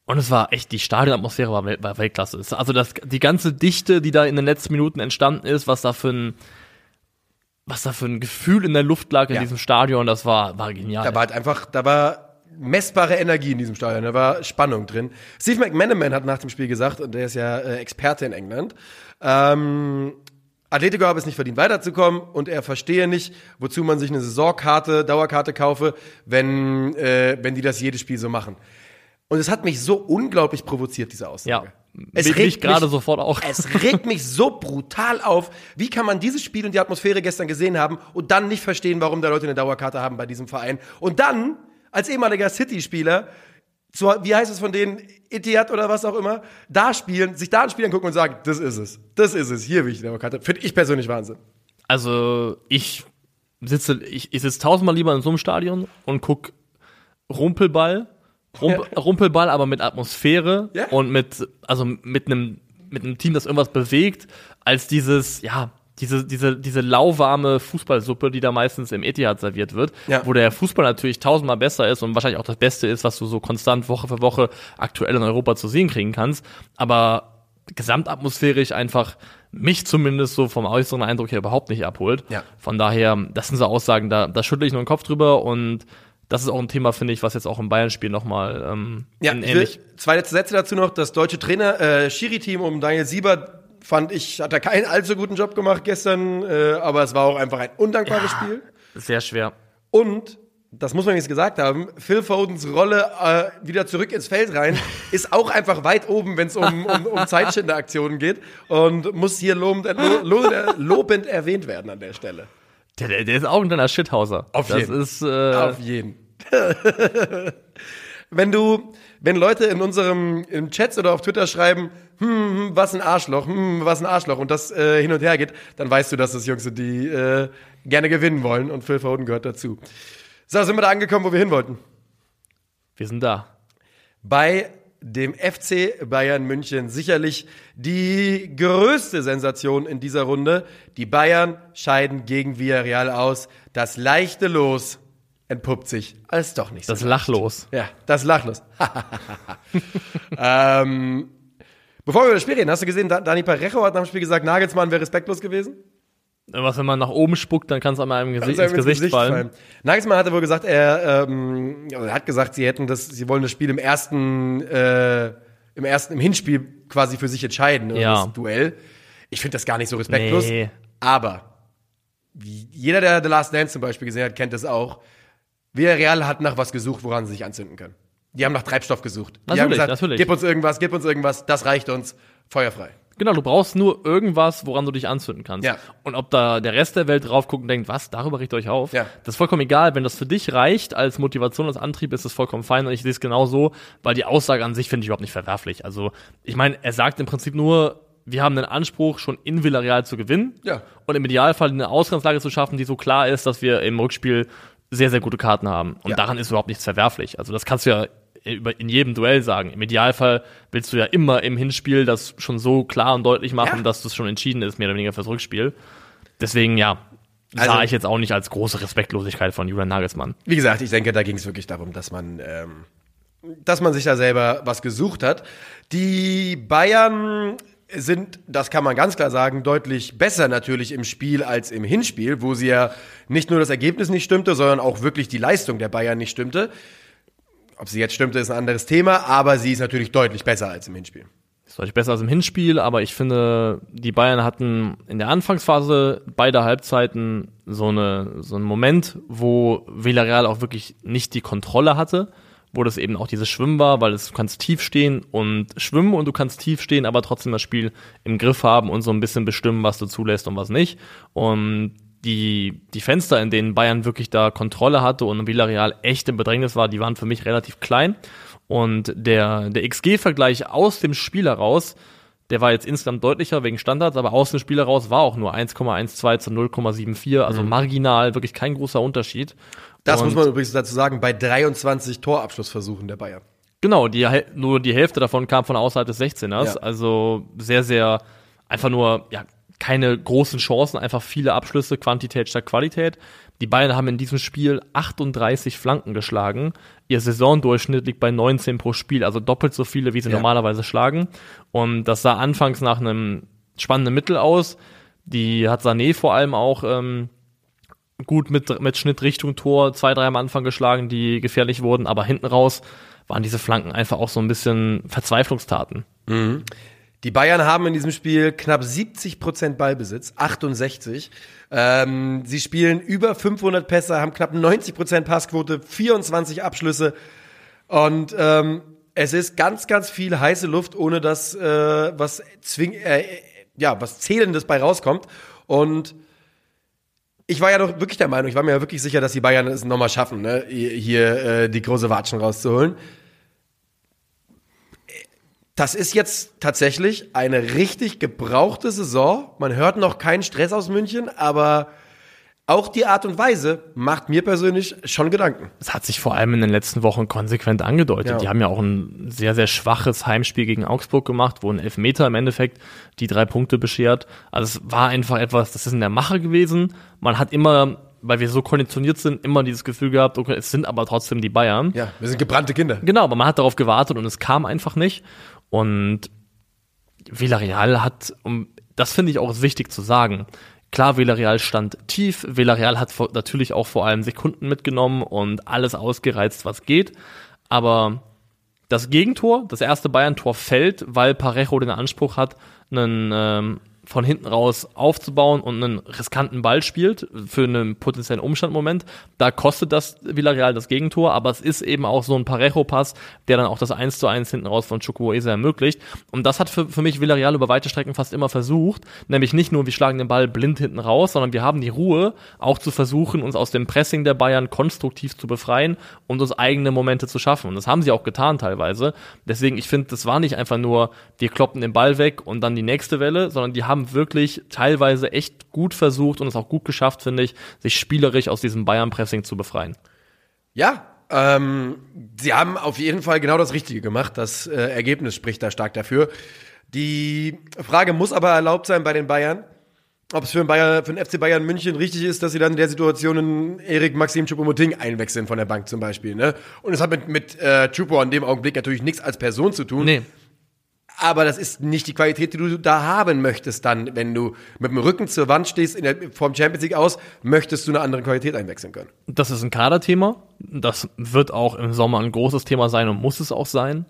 Und es war echt, die Stadionatmosphäre war, war Weltklasse. Also das, die ganze Dichte, die da in den letzten Minuten entstanden ist, was da für ein, was da für ein Gefühl in der Luft lag in Ja. diesem Stadion, das war, war genial. Da war halt einfach, da war messbare Energie in diesem Stadion, da war Spannung drin. Steve McManaman hat nach dem Spiel gesagt, und der ist ja äh, Experte in England, ähm, Atletico habe es nicht verdient, weiterzukommen und er verstehe nicht, wozu man sich eine Saisonkarte, Dauerkarte kaufe, wenn, äh, wenn die das jedes Spiel so machen. Und es hat mich so unglaublich provoziert, diese ja, Aussage. es Es mich regt gerade mich- sofort auch. Es regt mich so brutal auf. Wie kann man dieses Spiel und die Atmosphäre gestern gesehen haben und dann nicht verstehen, warum da Leute eine Dauerkarte haben bei diesem Verein? Und dann, als ehemaliger City-Spieler, wie heißt es von denen, Etihad oder was auch immer, da spielen, sich da ein Spiel angucken und sagen, das ist es, das ist es, hier will ich die Dauerkarte. Finde ich persönlich Wahnsinn. Also ich sitze, ich, ich sitze tausendmal lieber in so einem Stadion und guck Rumpelball, Rump, Rumpelball, aber mit Atmosphäre Ja. und mit, also mit einem, mit einem Team, das irgendwas bewegt, als dieses, ja, diese, diese, diese lauwarme Fußballsuppe, die da meistens im Etihad serviert wird, Ja. wo der Fußball natürlich tausendmal besser ist und wahrscheinlich auch das Beste ist, was du so konstant Woche für Woche aktuell in Europa zu sehen kriegen kannst. Aber gesamtatmosphärisch einfach mich zumindest so vom äußeren Eindruck her überhaupt nicht abholt. Ja. Von daher, das sind so Aussagen, da, da schüttle ich nur den Kopf drüber und das ist auch ein Thema, finde ich, was jetzt auch im Bayern-Spiel nochmal ähm, Ja, ähnlich. zwei letzte Sätze dazu noch. Das deutsche Trainer, äh, Schiri-Team um Daniel Siebert fand ich, hat er keinen allzu guten Job gemacht gestern, äh, aber es war auch einfach ein undankbares Spiel. Sehr schwer. Und, das muss man jetzt gesagt haben, Phil Fodens Rolle äh, wieder zurück ins Feld rein ist auch einfach weit oben, wenn es um, um, um Zeitschinderaktionen geht und muss hier lobend, lo, lo, lobend erwähnt werden an der Stelle. Der, der, der ist auch ein kleiner Shithauser. Auf das jeden. ist, äh, Auf jeden. wenn du, wenn Leute in unserem im Chats oder auf Twitter schreiben, hm, hm, was ein Arschloch, hm, was ein Arschloch und das äh, hin und her geht, dann weißt du, dass das Jungs sind, die äh, gerne gewinnen wollen und Phil Foden gehört dazu. So, sind wir da angekommen, wo wir hin wollten. wir sind da. Bei dem FC Bayern München sicherlich die größte Sensation in dieser Runde. Die Bayern scheiden gegen Villarreal aus. Das leichte Los entpuppt sich als doch nicht so. Das Lachlos. Ja, das Lachlos. ähm, Bevor wir über das Spiel reden, hast du gesehen, Da- Dani Parejo hat nach dem Spiel gesagt, Nagelsmann wäre respektlos gewesen? Was, wenn man nach oben spuckt, dann kann es einmal Gesicht, Soll ihm ins Gesicht, fallen. Nagelsmann hatte wohl gesagt, er, ähm, also er hat gesagt, sie hätten das, sie wollen das Spiel im ersten, äh, im ersten, im Hinspiel quasi für sich entscheiden, Ja. das Duell. Ich finde das gar nicht so respektlos. Nee. Aber wie jeder, der The Last Dance zum Beispiel gesehen hat, kennt das auch. Villarreal hat nach was gesucht, woran sie sich anzünden können. Die haben nach Treibstoff gesucht. Die Natürlich, haben gesagt, natürlich. gib uns irgendwas, gib uns irgendwas, das reicht uns, feuerfrei. Genau, du brauchst nur irgendwas, woran du dich anzünden kannst. Ja. Und ob da der Rest der Welt drauf guckt und denkt, was, darüber richtet euch auf, Ja. das ist vollkommen egal. Wenn das für dich reicht als Motivation, als Antrieb, ist das vollkommen fein. Und ich sehe es genau so, weil die Aussage an sich finde ich überhaupt nicht verwerflich. Also, ich meine, er sagt im Prinzip nur, wir haben den Anspruch, schon in Villarreal zu gewinnen. Ja. Und im Idealfall eine Ausgangslage zu schaffen, die so klar ist, dass wir im Rückspiel sehr, sehr gute Karten haben. Und Ja. daran ist überhaupt nichts verwerflich. Also das kannst du ja in jedem Duell sagen. Im Idealfall willst du ja immer im Hinspiel das schon so klar und deutlich machen, Ja. dass das schon entschieden ist, mehr oder weniger fürs Rückspiel. Deswegen, ja, Also- sah ich jetzt auch nicht als große Respektlosigkeit von Julian Nagelsmann. Wie gesagt, ich denke, da ging es wirklich darum, dass man, ähm, dass man sich da selber was gesucht hat. Die Bayern sind, das kann man ganz klar sagen, deutlich besser natürlich im Spiel als im Hinspiel, wo sie ja nicht nur das Ergebnis nicht stimmte, sondern auch wirklich die Leistung der Bayern nicht stimmte. Ob sie jetzt stimmte, ist ein anderes Thema, aber sie ist natürlich deutlich besser als im Hinspiel. Ist deutlich besser als im Hinspiel, aber ich finde, die Bayern hatten in der Anfangsphase beider Halbzeiten so, eine, so einen Moment, wo Villarreal auch wirklich nicht die Kontrolle hatte, wo das eben auch dieses Schwimmen war, weil es, du kannst tief stehen und schwimmen und du kannst tief stehen, aber trotzdem das Spiel im Griff haben und so ein bisschen bestimmen, was du zulässt und was nicht. Und die, die Fenster, in denen Bayern wirklich da Kontrolle hatte und Villarreal echt im Bedrängnis war, die waren für mich relativ klein. Und der, der XG-Vergleich aus dem Spiel heraus, der war jetzt insgesamt deutlicher wegen Standards, aber aus dem Spiel heraus war auch nur 1,12 zu 0,74, also marginal, wirklich kein großer Unterschied. Das Und- muss man übrigens dazu sagen, bei 23 Torabschlussversuchen der Bayern. Genau, die, nur die Hälfte davon kam von außerhalb des 16ers. Ja. Also sehr, sehr, einfach nur, ja, keine großen Chancen, einfach viele Abschlüsse, Quantität statt Qualität. Die Bayern haben in diesem Spiel 38 Flanken geschlagen. Ihr Saisondurchschnitt liegt bei 19 pro Spiel, also doppelt so viele, wie sie Ja. normalerweise schlagen. Und das sah anfangs nach einem spannenden Mittel aus. Die hat Sané vor allem auch ähm, gut mit, mit Schnitt Richtung Tor zwei, drei am Anfang geschlagen, die gefährlich wurden, aber hinten raus waren diese Flanken einfach auch so ein bisschen Verzweiflungstaten. Die Bayern haben in diesem Spiel knapp 70 Prozent Ballbesitz, 68. Ähm, sie spielen über 500 Pässe, haben knapp 90 Prozent Passquote, 24 Abschlüsse und ähm, es ist ganz, ganz viel heiße Luft, ohne dass äh, was zwing, äh, ja, was zählendes bei rauskommt. Und ich war ja doch wirklich der Meinung, ich war mir ja wirklich sicher, dass die Bayern es nochmal schaffen, ne? hier äh, die große Watschen rauszuholen. Das ist jetzt tatsächlich eine richtig gebrauchte Saison. Man hört noch keinen Stress aus München, aber auch die Art und Weise macht mir persönlich schon Gedanken. Es hat sich vor allem in den letzten Wochen konsequent angedeutet. Ja. Die haben ja auch ein sehr, sehr schwaches Heimspiel gegen Augsburg gemacht, wo ein Elfmeter im Endeffekt die drei Punkte beschert. Also es war einfach etwas, das ist in der Mache gewesen. Man hat immer, weil wir so konditioniert sind, immer dieses Gefühl gehabt, okay, es sind aber trotzdem die Bayern. Ja, wir sind gebrannte Kinder. Genau, aber man hat darauf gewartet und es kam einfach nicht. Und Villarreal hat, um, das finde ich auch wichtig zu sagen. Klar, Villarreal stand tief. Villarreal hat natürlich auch vor allem Sekunden mitgenommen und alles ausgereizt, was geht. Aber das Gegentor, das erste Bayern-Tor fällt, weil Parejo den Anspruch hat, einen ähm, von hinten raus aufzubauen und einen riskanten Ball spielt für einen potenziellen Umstandmoment. Da kostet das Villarreal das Gegentor, aber es ist eben auch so ein Parejo-Pass, der dann auch das 1 zu 1 hinten raus von Chukwueze ermöglicht. Und das hat für, für mich Villarreal über weite Strecken fast immer versucht, nämlich nicht nur, wir schlagen den Ball blind hinten raus, sondern wir haben die Ruhe, auch zu versuchen, uns aus dem Pressing der Bayern konstruktiv zu befreien und uns eigene Momente zu schaffen. Und das haben sie auch getan teilweise. Deswegen, ich finde, das war nicht einfach nur, wir kloppen den Ball weg und dann die nächste Welle, sondern die haben wirklich teilweise echt gut versucht und es auch gut geschafft, finde ich, sich spielerisch aus diesem Bayern-Pressing zu befreien. Ja, ähm, sie haben auf jeden Fall genau das Richtige gemacht. Das äh, Ergebnis spricht da stark dafür. Die Frage muss aber erlaubt sein bei den Bayern, ob es für den, Bayern, für den FC Bayern München richtig ist, dass sie dann in der Situation einen Erik Maxim Choupo-Moting einwechseln von der Bank zum Beispiel. Ne? Und es hat mit, mit äh, Choupo in dem Augenblick natürlich nichts als Person zu tun. Nee, Aber das ist nicht die Qualität, die du da haben möchtest dann, wenn du mit dem Rücken zur Wand stehst in der, vom Champions League aus, möchtest du eine andere Qualität einwechseln können. Das ist ein Kaderthema. Das wird auch im Sommer ein großes Thema sein und muss es auch sein.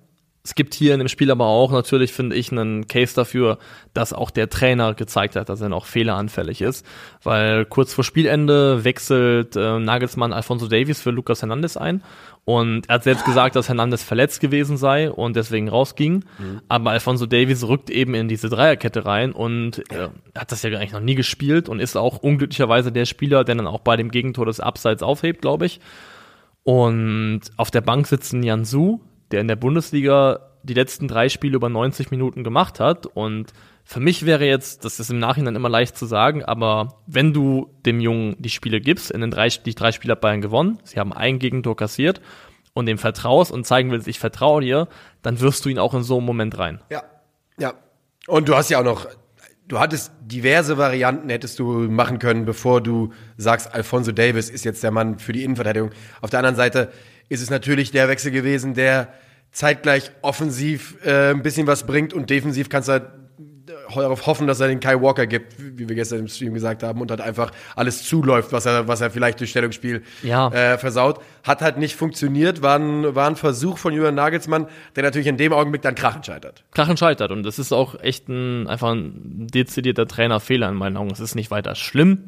Es gibt hier in dem Spiel aber auch natürlich, finde ich, einen Case dafür, dass auch der Trainer gezeigt hat, dass er noch fehleranfällig ist. Weil kurz vor Spielende wechselt äh, Nagelsmann Alfonso Davies für Lucas Hernandez ein. Und er hat selbst gesagt, dass Hernandez verletzt gewesen sei und deswegen rausging. Mhm. Aber Alfonso Davies rückt eben in diese Dreierkette rein und äh, hat das ja eigentlich noch nie gespielt und ist auch unglücklicherweise der Spieler, der dann auch bei dem Gegentor des Abseits aufhebt, glaube ich. Und auf der Bank sitzen Jan Su, der in der Bundesliga die letzten drei Spiele über 90 Minuten gemacht hat. Und für mich wäre jetzt, das ist im Nachhinein immer leicht zu sagen, aber wenn du dem Jungen die Spiele gibst, in den drei, die drei Spiele hat Bayern gewonnen, sie haben ein Gegentor kassiert und dem vertraust und zeigen willst, ich vertraue dir, dann wirst du ihn auch in so einem Moment rein. Ja, ja. Und du hast ja auch noch, du hattest diverse Varianten, hättest du machen können, bevor du sagst, Alfonso Davis ist jetzt der Mann für die Innenverteidigung. Auf der anderen Seite ist es natürlich der Wechsel gewesen, der zeitgleich offensiv äh, ein bisschen was bringt und defensiv kannst du halt darauf hoffen, dass er den Kai Walker gibt, wie wir gestern im Stream gesagt haben, und halt einfach alles zuläuft, was er, was er vielleicht durch Stellungsspiel ja. äh, versaut. Hat halt nicht funktioniert, war ein, war ein Versuch von Julian Nagelsmann, der natürlich in dem Augenblick dann Krachen scheitert. Krachen scheitert und das ist auch echt ein, einfach ein dezidierter Trainerfehler in meinen Augen. Es ist nicht weiter schlimm,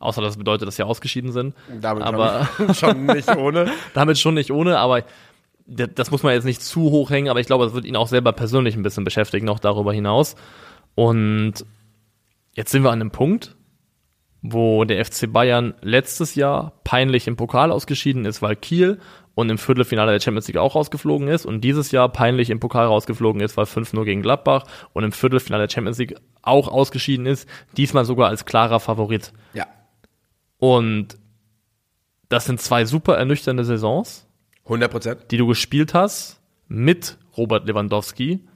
außer das bedeutet, dass sie ausgeschieden sind. Damit aber schon nicht ohne. damit schon nicht ohne, aber das muss man jetzt nicht zu hoch hängen, aber ich glaube, das wird ihn auch selber persönlich ein bisschen beschäftigen, auch darüber hinaus. Und jetzt sind wir an einem Punkt, wo der FC Bayern letztes Jahr peinlich im Pokal ausgeschieden ist, weil Kiel und im Viertelfinale der Champions League auch rausgeflogen ist und dieses Jahr peinlich im Pokal rausgeflogen ist, weil 5-0 gegen Gladbach und im Viertelfinale der Champions League auch ausgeschieden ist, diesmal sogar als klarer Favorit. Ja. Und das sind zwei super ernüchternde Saisons 100 Prozent. Die du gespielt hast mit Robert Lewandowski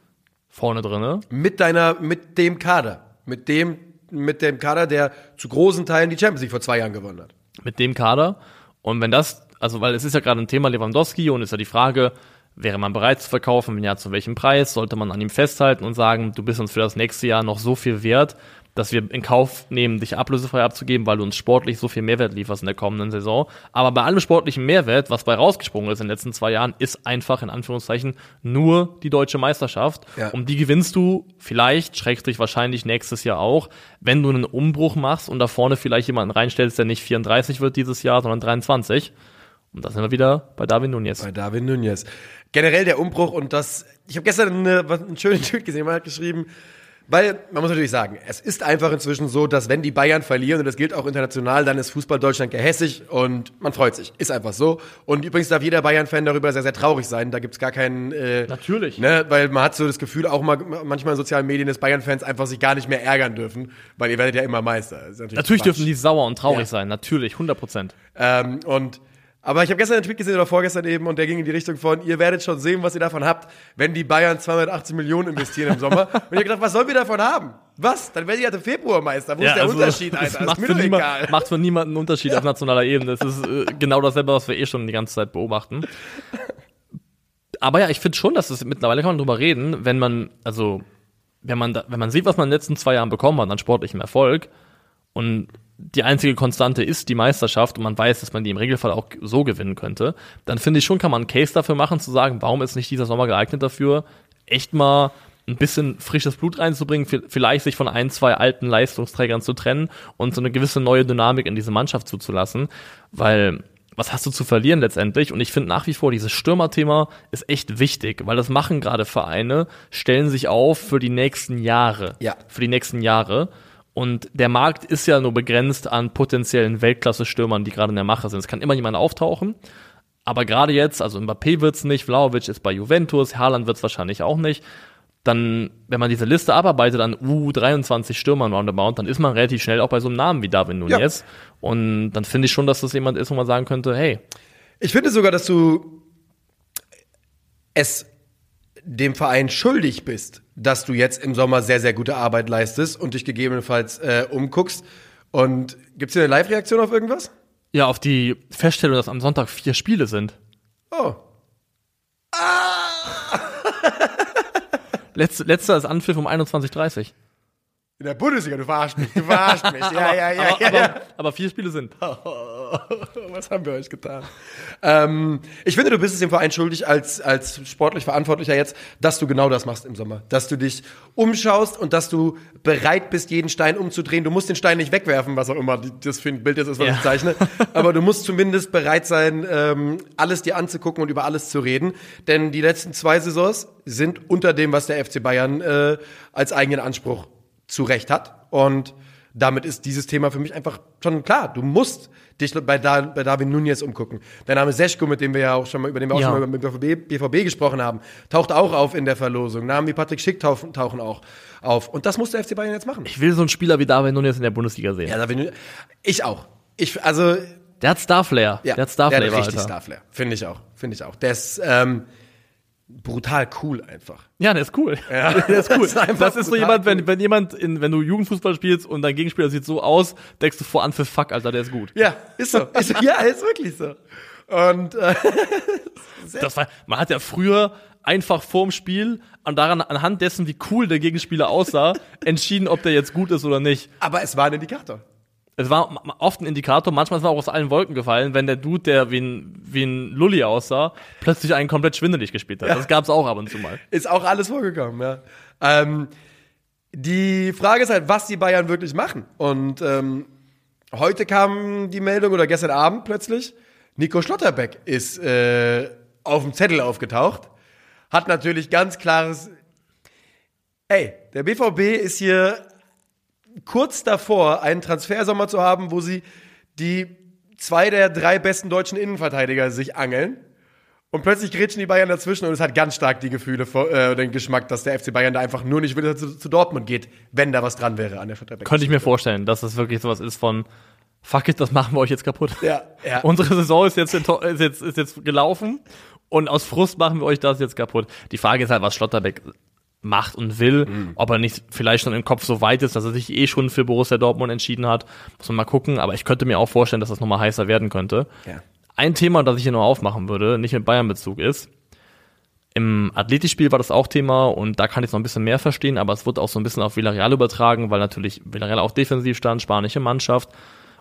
vorne drinne. Mit deiner, mit dem Kader. Mit dem, mit dem Kader, der zu großen Teilen die Champions League vor zwei Jahren gewonnen hat. Mit dem Kader. Und wenn das, also weil es ist ja gerade ein Thema Lewandowski und ist ja die Frage, wäre man bereit zu verkaufen, wenn ja, zu welchem Preis? Sollte man an ihm festhalten und sagen, du bist uns für das nächste Jahr noch so viel wert, dass wir in Kauf nehmen, dich ablösefrei abzugeben, weil du uns sportlich so viel Mehrwert lieferst in der kommenden Saison. Aber bei allem sportlichen Mehrwert, was bei rausgesprungen ist in den letzten zwei Jahren, ist einfach in Anführungszeichen nur die deutsche Meisterschaft. Ja. Und die gewinnst du vielleicht, schrägstrich wahrscheinlich nächstes Jahr auch, wenn du einen Umbruch machst und da vorne vielleicht jemanden reinstellst, der nicht 34 wird dieses Jahr, sondern 23. Und da sind wir wieder bei Darwin Nunez. Bei Darwin Nunez. Generell der Umbruch und das, ich habe gestern eine, einen schönen Tweet gesehen, man hat geschrieben, weil, man muss natürlich sagen, es ist einfach inzwischen so, dass wenn die Bayern verlieren, und das gilt auch international, dann ist Fußball Deutschland gehässig und man freut sich. Ist einfach so. Und übrigens darf jeder Bayern-Fan darüber sehr, sehr traurig sein. Da gibt's gar keinen... Äh, natürlich. Ne, weil man hat so das Gefühl, auch mal manchmal in sozialen Medien, dass Bayern-Fans einfach sich gar nicht mehr ärgern dürfen, weil ihr werdet ja immer Meister. Natürlich, natürlich dürfen die sauer und traurig ja. sein, natürlich, 100 Prozent. Ähm, und aber ich habe gestern einen Tweet gesehen oder vorgestern eben und der ging in die Richtung von, ihr werdet schon sehen, was ihr davon habt, wenn die Bayern 280 Millionen investieren im Sommer. und ich habe gedacht, was sollen wir davon haben? Was? Dann werdet ihr halt im Februar Meister. Wo ja, ist der also, Unterschied, Alter? Das macht, ist mir für egal. macht für niemanden einen Unterschied ja. auf nationaler Ebene. Das ist äh, genau dasselbe, was wir eh schon die ganze Zeit beobachten. Aber ja, ich finde schon, dass es mittlerweile kann man drüber reden, wenn man, also, wenn man, da, wenn man sieht, was man in den letzten zwei Jahren bekommen hat an sportlichem Erfolg und die einzige Konstante ist die Meisterschaft und man weiß, dass man die im Regelfall auch so gewinnen könnte, dann finde ich schon, kann man einen Case dafür machen, zu sagen, warum ist nicht dieser Sommer geeignet dafür, echt mal ein bisschen frisches Blut reinzubringen, vielleicht sich von ein, zwei alten Leistungsträgern zu trennen und so eine gewisse neue Dynamik in diese Mannschaft zuzulassen, weil was hast du zu verlieren letztendlich? Und ich finde nach wie vor, dieses Stürmerthema ist echt wichtig, weil das machen gerade Vereine, stellen sich auf für die nächsten Jahre. Ja. Für die nächsten Jahre. Und der Markt ist ja nur begrenzt an potenziellen Weltklasse-Stürmern, die gerade in der Mache sind. Es kann immer jemand auftauchen. Aber gerade jetzt, also Mbappé wird's nicht, Vlaovic ist bei Juventus, Haaland wird's wahrscheinlich auch nicht. Dann, wenn man diese Liste abarbeitet an U23 Stürmern roundabout, dann ist man relativ schnell auch bei so einem Namen wie Darwin Nunez. Ja. Und dann finde ich schon, dass das jemand ist, wo man sagen könnte, hey. Ich finde sogar, dass du es dem Verein schuldig bist, dass du jetzt im Sommer sehr, sehr gute Arbeit leistest und dich gegebenenfalls äh, umguckst. Und gibt es hier eine Live-Reaktion auf irgendwas? Ja, auf die Feststellung, dass am Sonntag vier Spiele sind. Oh. Ah! Letzte, letzter ist Anpfiff um 21.30 In der Bundesliga, du verarschst mich, du verarschst mich. Ja, ja, ja, aber, ja, aber, ja. aber vier Spiele sind. Was haben wir euch getan? Ähm, ich finde, du bist es dem Verein schuldig, als, als sportlich Verantwortlicher jetzt, dass du genau das machst im Sommer. Dass du dich umschaust und dass du bereit bist, jeden Stein umzudrehen. Du musst den Stein nicht wegwerfen, was auch immer das für ein Bild jetzt ist, was Ja. ich zeichne. Aber du musst zumindest bereit sein, ähm, alles dir anzugucken und über alles zu reden. Denn die letzten zwei Saisons sind unter dem, was der FC Bayern äh, als eigenen Anspruch zu Recht hat. Und damit ist dieses Thema für mich einfach schon klar. Du musst dich bei, da, bei David Nunez umgucken. Der Name Seschko, mit dem wir ja auch schon mal, über den wir auch Ja. schon mal mit BVB, BVB gesprochen haben, taucht auch auf in der Verlosung. Namen wie Patrick Schick tauchen, tauchen auch auf. Und das muss der FC Bayern jetzt machen. Ich will so einen Spieler wie David Nunez in der Bundesliga sehen. Ja, David Nunez, ich auch. Ich, also, Der hat Starflair. ja, der hat Starflair, der hat richtig. Starflair. Finde ich auch. Finde ich auch. Der ist ähm, brutal cool einfach. Ja, der ist cool. Ja. der ist cool. Das ist Das ist so jemand, wenn, cool. wenn jemand, in, wenn du Jugendfußball spielst und dein Gegenspieler sieht so aus, denkst du vor an für Fuck, Alter, der ist gut. Ja, ist so. Ist, ja, ist wirklich so. Und äh, Das war, man hat ja früher einfach vorm Spiel und daran, anhand dessen, wie cool der Gegenspieler aussah, entschieden, ob der jetzt gut ist oder nicht. aber es war ein Indikator. Es war oft ein Indikator, manchmal ist man auch aus allen Wolken gefallen, wenn der Dude, der wie ein, wie ein Lulli aussah, plötzlich einen komplett schwindelig gespielt hat. Das gab's auch ab und zu mal. Ist auch alles vorgekommen, ja. Ähm, die Frage ist halt, was die Bayern wirklich machen. Und ähm, heute kam die Meldung, oder gestern Abend plötzlich, Nico Schlotterbeck ist äh, auf dem Zettel aufgetaucht. Hat natürlich ganz klares, ey, der BVB ist hier kurz davor, einen Transfersommer zu haben, wo sie die zwei der drei besten deutschen Innenverteidiger sich angeln. Und plötzlich grätschen die Bayern dazwischen und es hat ganz stark die Gefühle, äh, den Geschmack, dass der FC Bayern da einfach nur nicht will, dass er zu, zu Dortmut geht, wenn da was dran wäre an der Schlotterbeck. Könnte ich mir vorstellen, dass das wirklich sowas ist von Fuck it, das machen wir euch jetzt kaputt. Ja, ja. Unsere Saison ist jetzt, ist jetzt, ist jetzt gelaufen und aus Frust machen wir euch das jetzt kaputt. Die Frage ist halt, was Schlotterbeck macht und will, Mhm. ob er nicht vielleicht schon im Kopf so weit ist, dass er sich eh schon für Borussia Dortmund entschieden hat. Muss man mal gucken, aber ich könnte mir auch vorstellen, dass das nochmal heißer werden könnte. Ja. Ein Thema, das ich hier noch aufmachen würde, nicht mit Bayern-Bezug ist, im Athletikspiel war das auch Thema und da kann ich es noch ein bisschen mehr verstehen, aber es wird auch so ein bisschen auf Villarreal übertragen, weil natürlich Villarreal auch defensiv stand, spanische Mannschaft.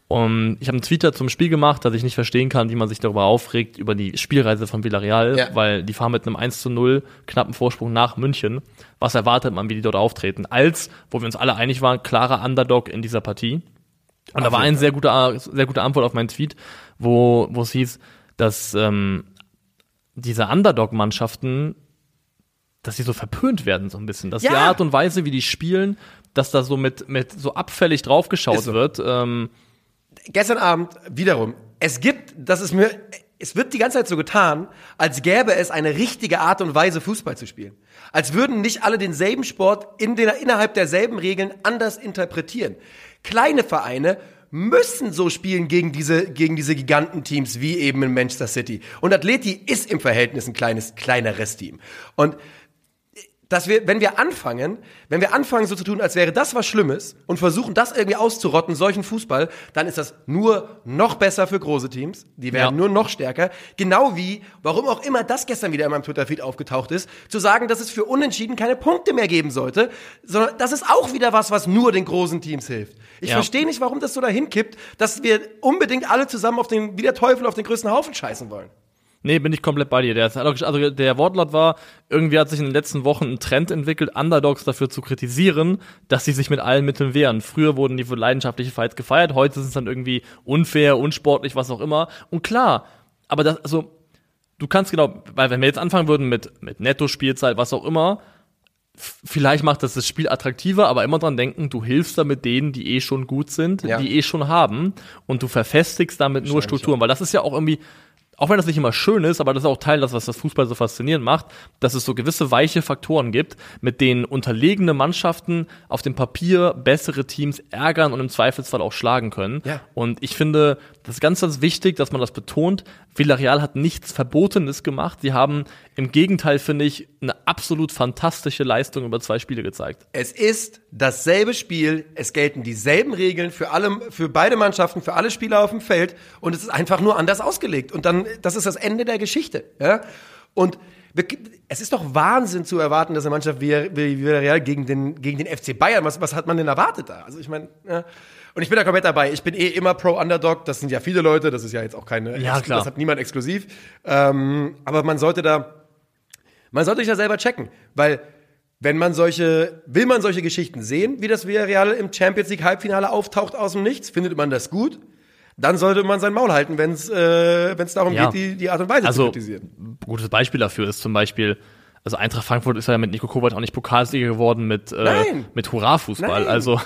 Und ich habe einen Twitter zum Spiel gemacht, dass ich nicht verstehen kann, wie man sich darüber aufregt, über die Spielreise von Villarreal, Ja. weil die fahren mit einem 1 zu 0 knappen Vorsprung nach München. Was erwartet man, wie die dort auftreten? Als, wo wir uns alle einig waren, klarer Underdog in dieser Partie. Und da war eine sehr gute, sehr gute Antwort auf meinen Tweet, wo, wo es hieß, dass ähm, diese Underdog-Mannschaften, dass sie so verpönt werden so ein bisschen. Dass Ja. die Art und Weise, wie die spielen, dass da so mit, mit so abfällig draufgeschaut so. wird. Ähm, Gestern Abend wiederum, es gibt, das ist mir, es wird die ganze Zeit so getan, als gäbe es eine richtige Art und Weise, Fußball zu spielen. Als würden nicht alle denselben Sport in den, innerhalb derselben Regeln anders interpretieren. Kleine Vereine müssen so spielen gegen diese, gegen diese Gigantenteams wie eben in Manchester City. Und Atleti ist im Verhältnis ein kleines, kleineres Team. Und dass wir, wenn wir anfangen, wenn wir anfangen so zu tun, als wäre das was Schlimmes und versuchen, das irgendwie auszurotten, solchen Fußball, dann ist das nur noch besser für große Teams. Die werden Ja. nur noch stärker. Genau wie, warum auch immer das gestern wieder in meinem Twitter-Feed aufgetaucht ist, zu sagen, dass es für Unentschieden keine Punkte mehr geben sollte, sondern das ist auch wieder was, was nur den großen Teams hilft. Ich Ja. verstehe nicht, warum das so dahin kippt, dass wir unbedingt alle zusammen auf den, wie der Teufel auf den größten Haufen scheißen wollen. Nee, bin ich komplett bei dir. Der, ist- also der Wortlaut war, irgendwie hat sich in den letzten Wochen ein Trend entwickelt, Underdogs dafür zu kritisieren, dass sie sich mit allen Mitteln wehren. Früher wurden die für leidenschaftliche Fights gefeiert, heute sind es dann irgendwie unfair, unsportlich, was auch immer. Und klar, aber das, also, du kannst genau, weil wenn wir jetzt anfangen würden mit, mit Netto-Spielzeit, was auch immer, vielleicht macht das das Spiel attraktiver, aber immer dran denken, du hilfst damit denen, die eh schon gut sind, Ja. die eh schon haben und du verfestigst damit nur Strukturen, weil das ist ja auch irgendwie, auch wenn das nicht immer schön ist, aber das ist auch Teil das, was das Fußball so faszinierend macht, dass es so gewisse weiche Faktoren gibt, mit denen unterlegene Mannschaften auf dem Papier bessere Teams ärgern und im Zweifelsfall auch schlagen können. Ja. Und ich finde, das ist ganz, ganz wichtig, dass man das betont. Villarreal hat nichts Verbotenes gemacht. Sie haben im Gegenteil, finde ich, eine absolut fantastische Leistung über zwei Spiele gezeigt. Es ist dasselbe Spiel, es gelten dieselben Regeln für alle, für beide Mannschaften, für alle Spieler auf dem Feld und es ist einfach nur anders ausgelegt. Und dann, das ist das Ende der Geschichte. Ja? Und es ist doch Wahnsinn zu erwarten, dass eine Mannschaft wie, wie Villarreal gegen den, gegen den FC Bayern, was, was hat man denn erwartet da? Also ich meine, ja. und ich bin da komplett dabei. Ich bin eh immer pro Underdog. Das sind ja viele Leute. Das ist ja jetzt auch keine, Ja, klar. das hat niemand exklusiv. Ähm, aber man sollte da, man sollte sich da selber checken, weil wenn man solche, will man solche Geschichten sehen, wie das Villarreal im Champions League Halbfinale auftaucht aus dem Nichts, findet man das gut, dann sollte man sein Maul halten, wenn es äh, wenn's darum Ja. geht, die, die Art und Weise zu Also, kritisieren. gutes Beispiel dafür ist zum Beispiel, also Eintracht Frankfurt ist ja mit Nico Kovac auch nicht Pokalsieger geworden mit, äh, Nein. mit Hurra-Fußball. Also,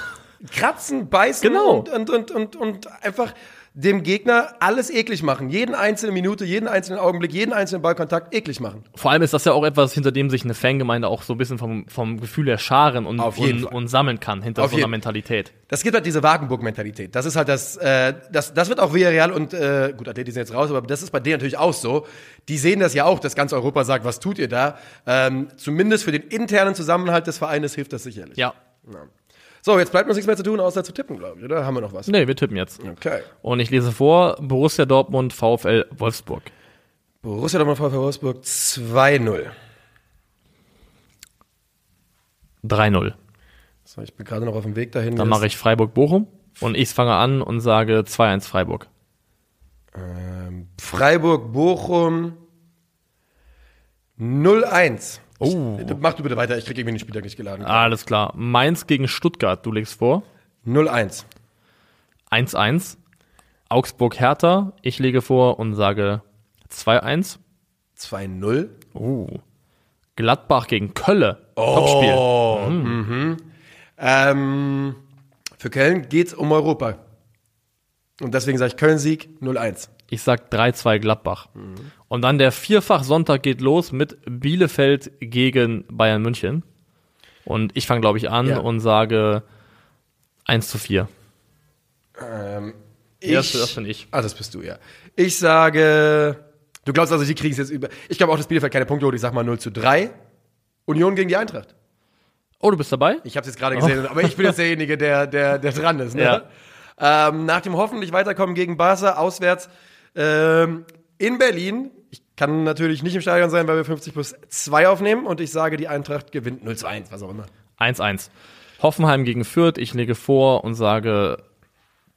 Kratzen, beißen Genau. und, und, und, und, und einfach dem Gegner alles eklig machen. Jeden einzelne Minute, jeden einzelnen Augenblick, jeden einzelnen Ballkontakt eklig machen. vor allem ist das ja auch etwas, hinter dem sich eine Fangemeinde auch so ein bisschen vom, vom Gefühl der scharen und, Auf jeden und, und sammeln kann, hinter Auf so einer jeden- Mentalität. Das gibt halt diese Wagenburg-Mentalität. Das ist halt das, äh, das, das wird auch Villarreal und, äh, gut, Atleti sind jetzt raus, aber das ist bei denen natürlich auch so. Die sehen das ja auch, dass ganz Europa sagt, was tut ihr da? Ähm, zumindest für den internen Zusammenhalt des Vereines hilft das sicherlich. Ja. So, jetzt bleibt uns nichts mehr zu tun, außer zu tippen, glaube ich, oder? Haben wir noch was? Nee, wir tippen jetzt. Okay. Und ich lese vor, Borussia Dortmund, VfL Wolfsburg. Borussia Dortmund VfL Wolfsburg 2-0. 3-0. So, ich bin gerade noch auf dem Weg dahin. Dann mache ich Freiburg-Bochum und ich fange an und sage 2-1 Freiburg. Ähm, Freiburg, Bochum 0-1. Oh. Ich- Mach du bitte weiter, ich krieg irgendwie den Spieltag nicht geladen. Alles klar. Mainz gegen Stuttgart, du legst vor. 0-1. 1-1. Augsburg-Hertha, ich lege vor und sage 2-1. 2-0. Uh. Gladbach gegen Kölle. Topspiel. Oh. Mhm. Ähm, für Köln geht's um Europa. Und deswegen sage ich Köln-Sieg 0-1. Ich sag 3-2 Gladbach. Und dann der Vierfach-Sonntag geht los mit Bielefeld gegen Bayern München. Und ich fange, glaube ich, an Ja. und sage 1 zu 4. Ähm, Ja, das- das bin ich. Ah, das bist du, ja. Ich sage, du glaubst also, die kriegen es jetzt über. Ich glaube auch, dass Bielefeld keine Punkte holt. Ich sag mal 0 zu 3. Union gegen die Eintracht. Oh, du bist dabei? Ich habe es jetzt gerade gesehen, aber ich bin jetzt derjenige, der, der, der dran ist. Ne? Ja. Ähm, nach dem hoffentlich weiterkommen gegen Barca auswärts ähm, in Berlin. Ich kann natürlich nicht im Stadion sein, weil wir 50 plus 2 aufnehmen und ich sage, die Eintracht gewinnt 0 zu 1, was auch immer. 1-1. Hoffenheim gegen Fürth, ich lege vor und sage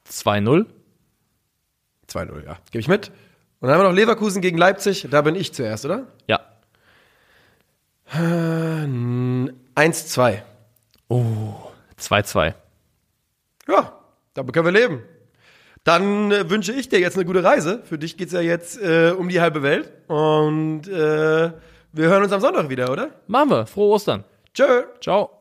2-0. 2-0, ja. Gebe ich mit. Und dann haben wir noch Leverkusen gegen Leipzig. Da bin ich zuerst, oder? Ja. 1-2. 2-2. Ja, damit können wir leben. Dann äh, wünsche ich dir jetzt eine gute Reise. Für dich geht's ja jetzt äh, um die halbe Welt. Und äh, wir hören uns am Sonntag wieder, oder? Machen wir. Frohe Ostern. Tschö. Ciao.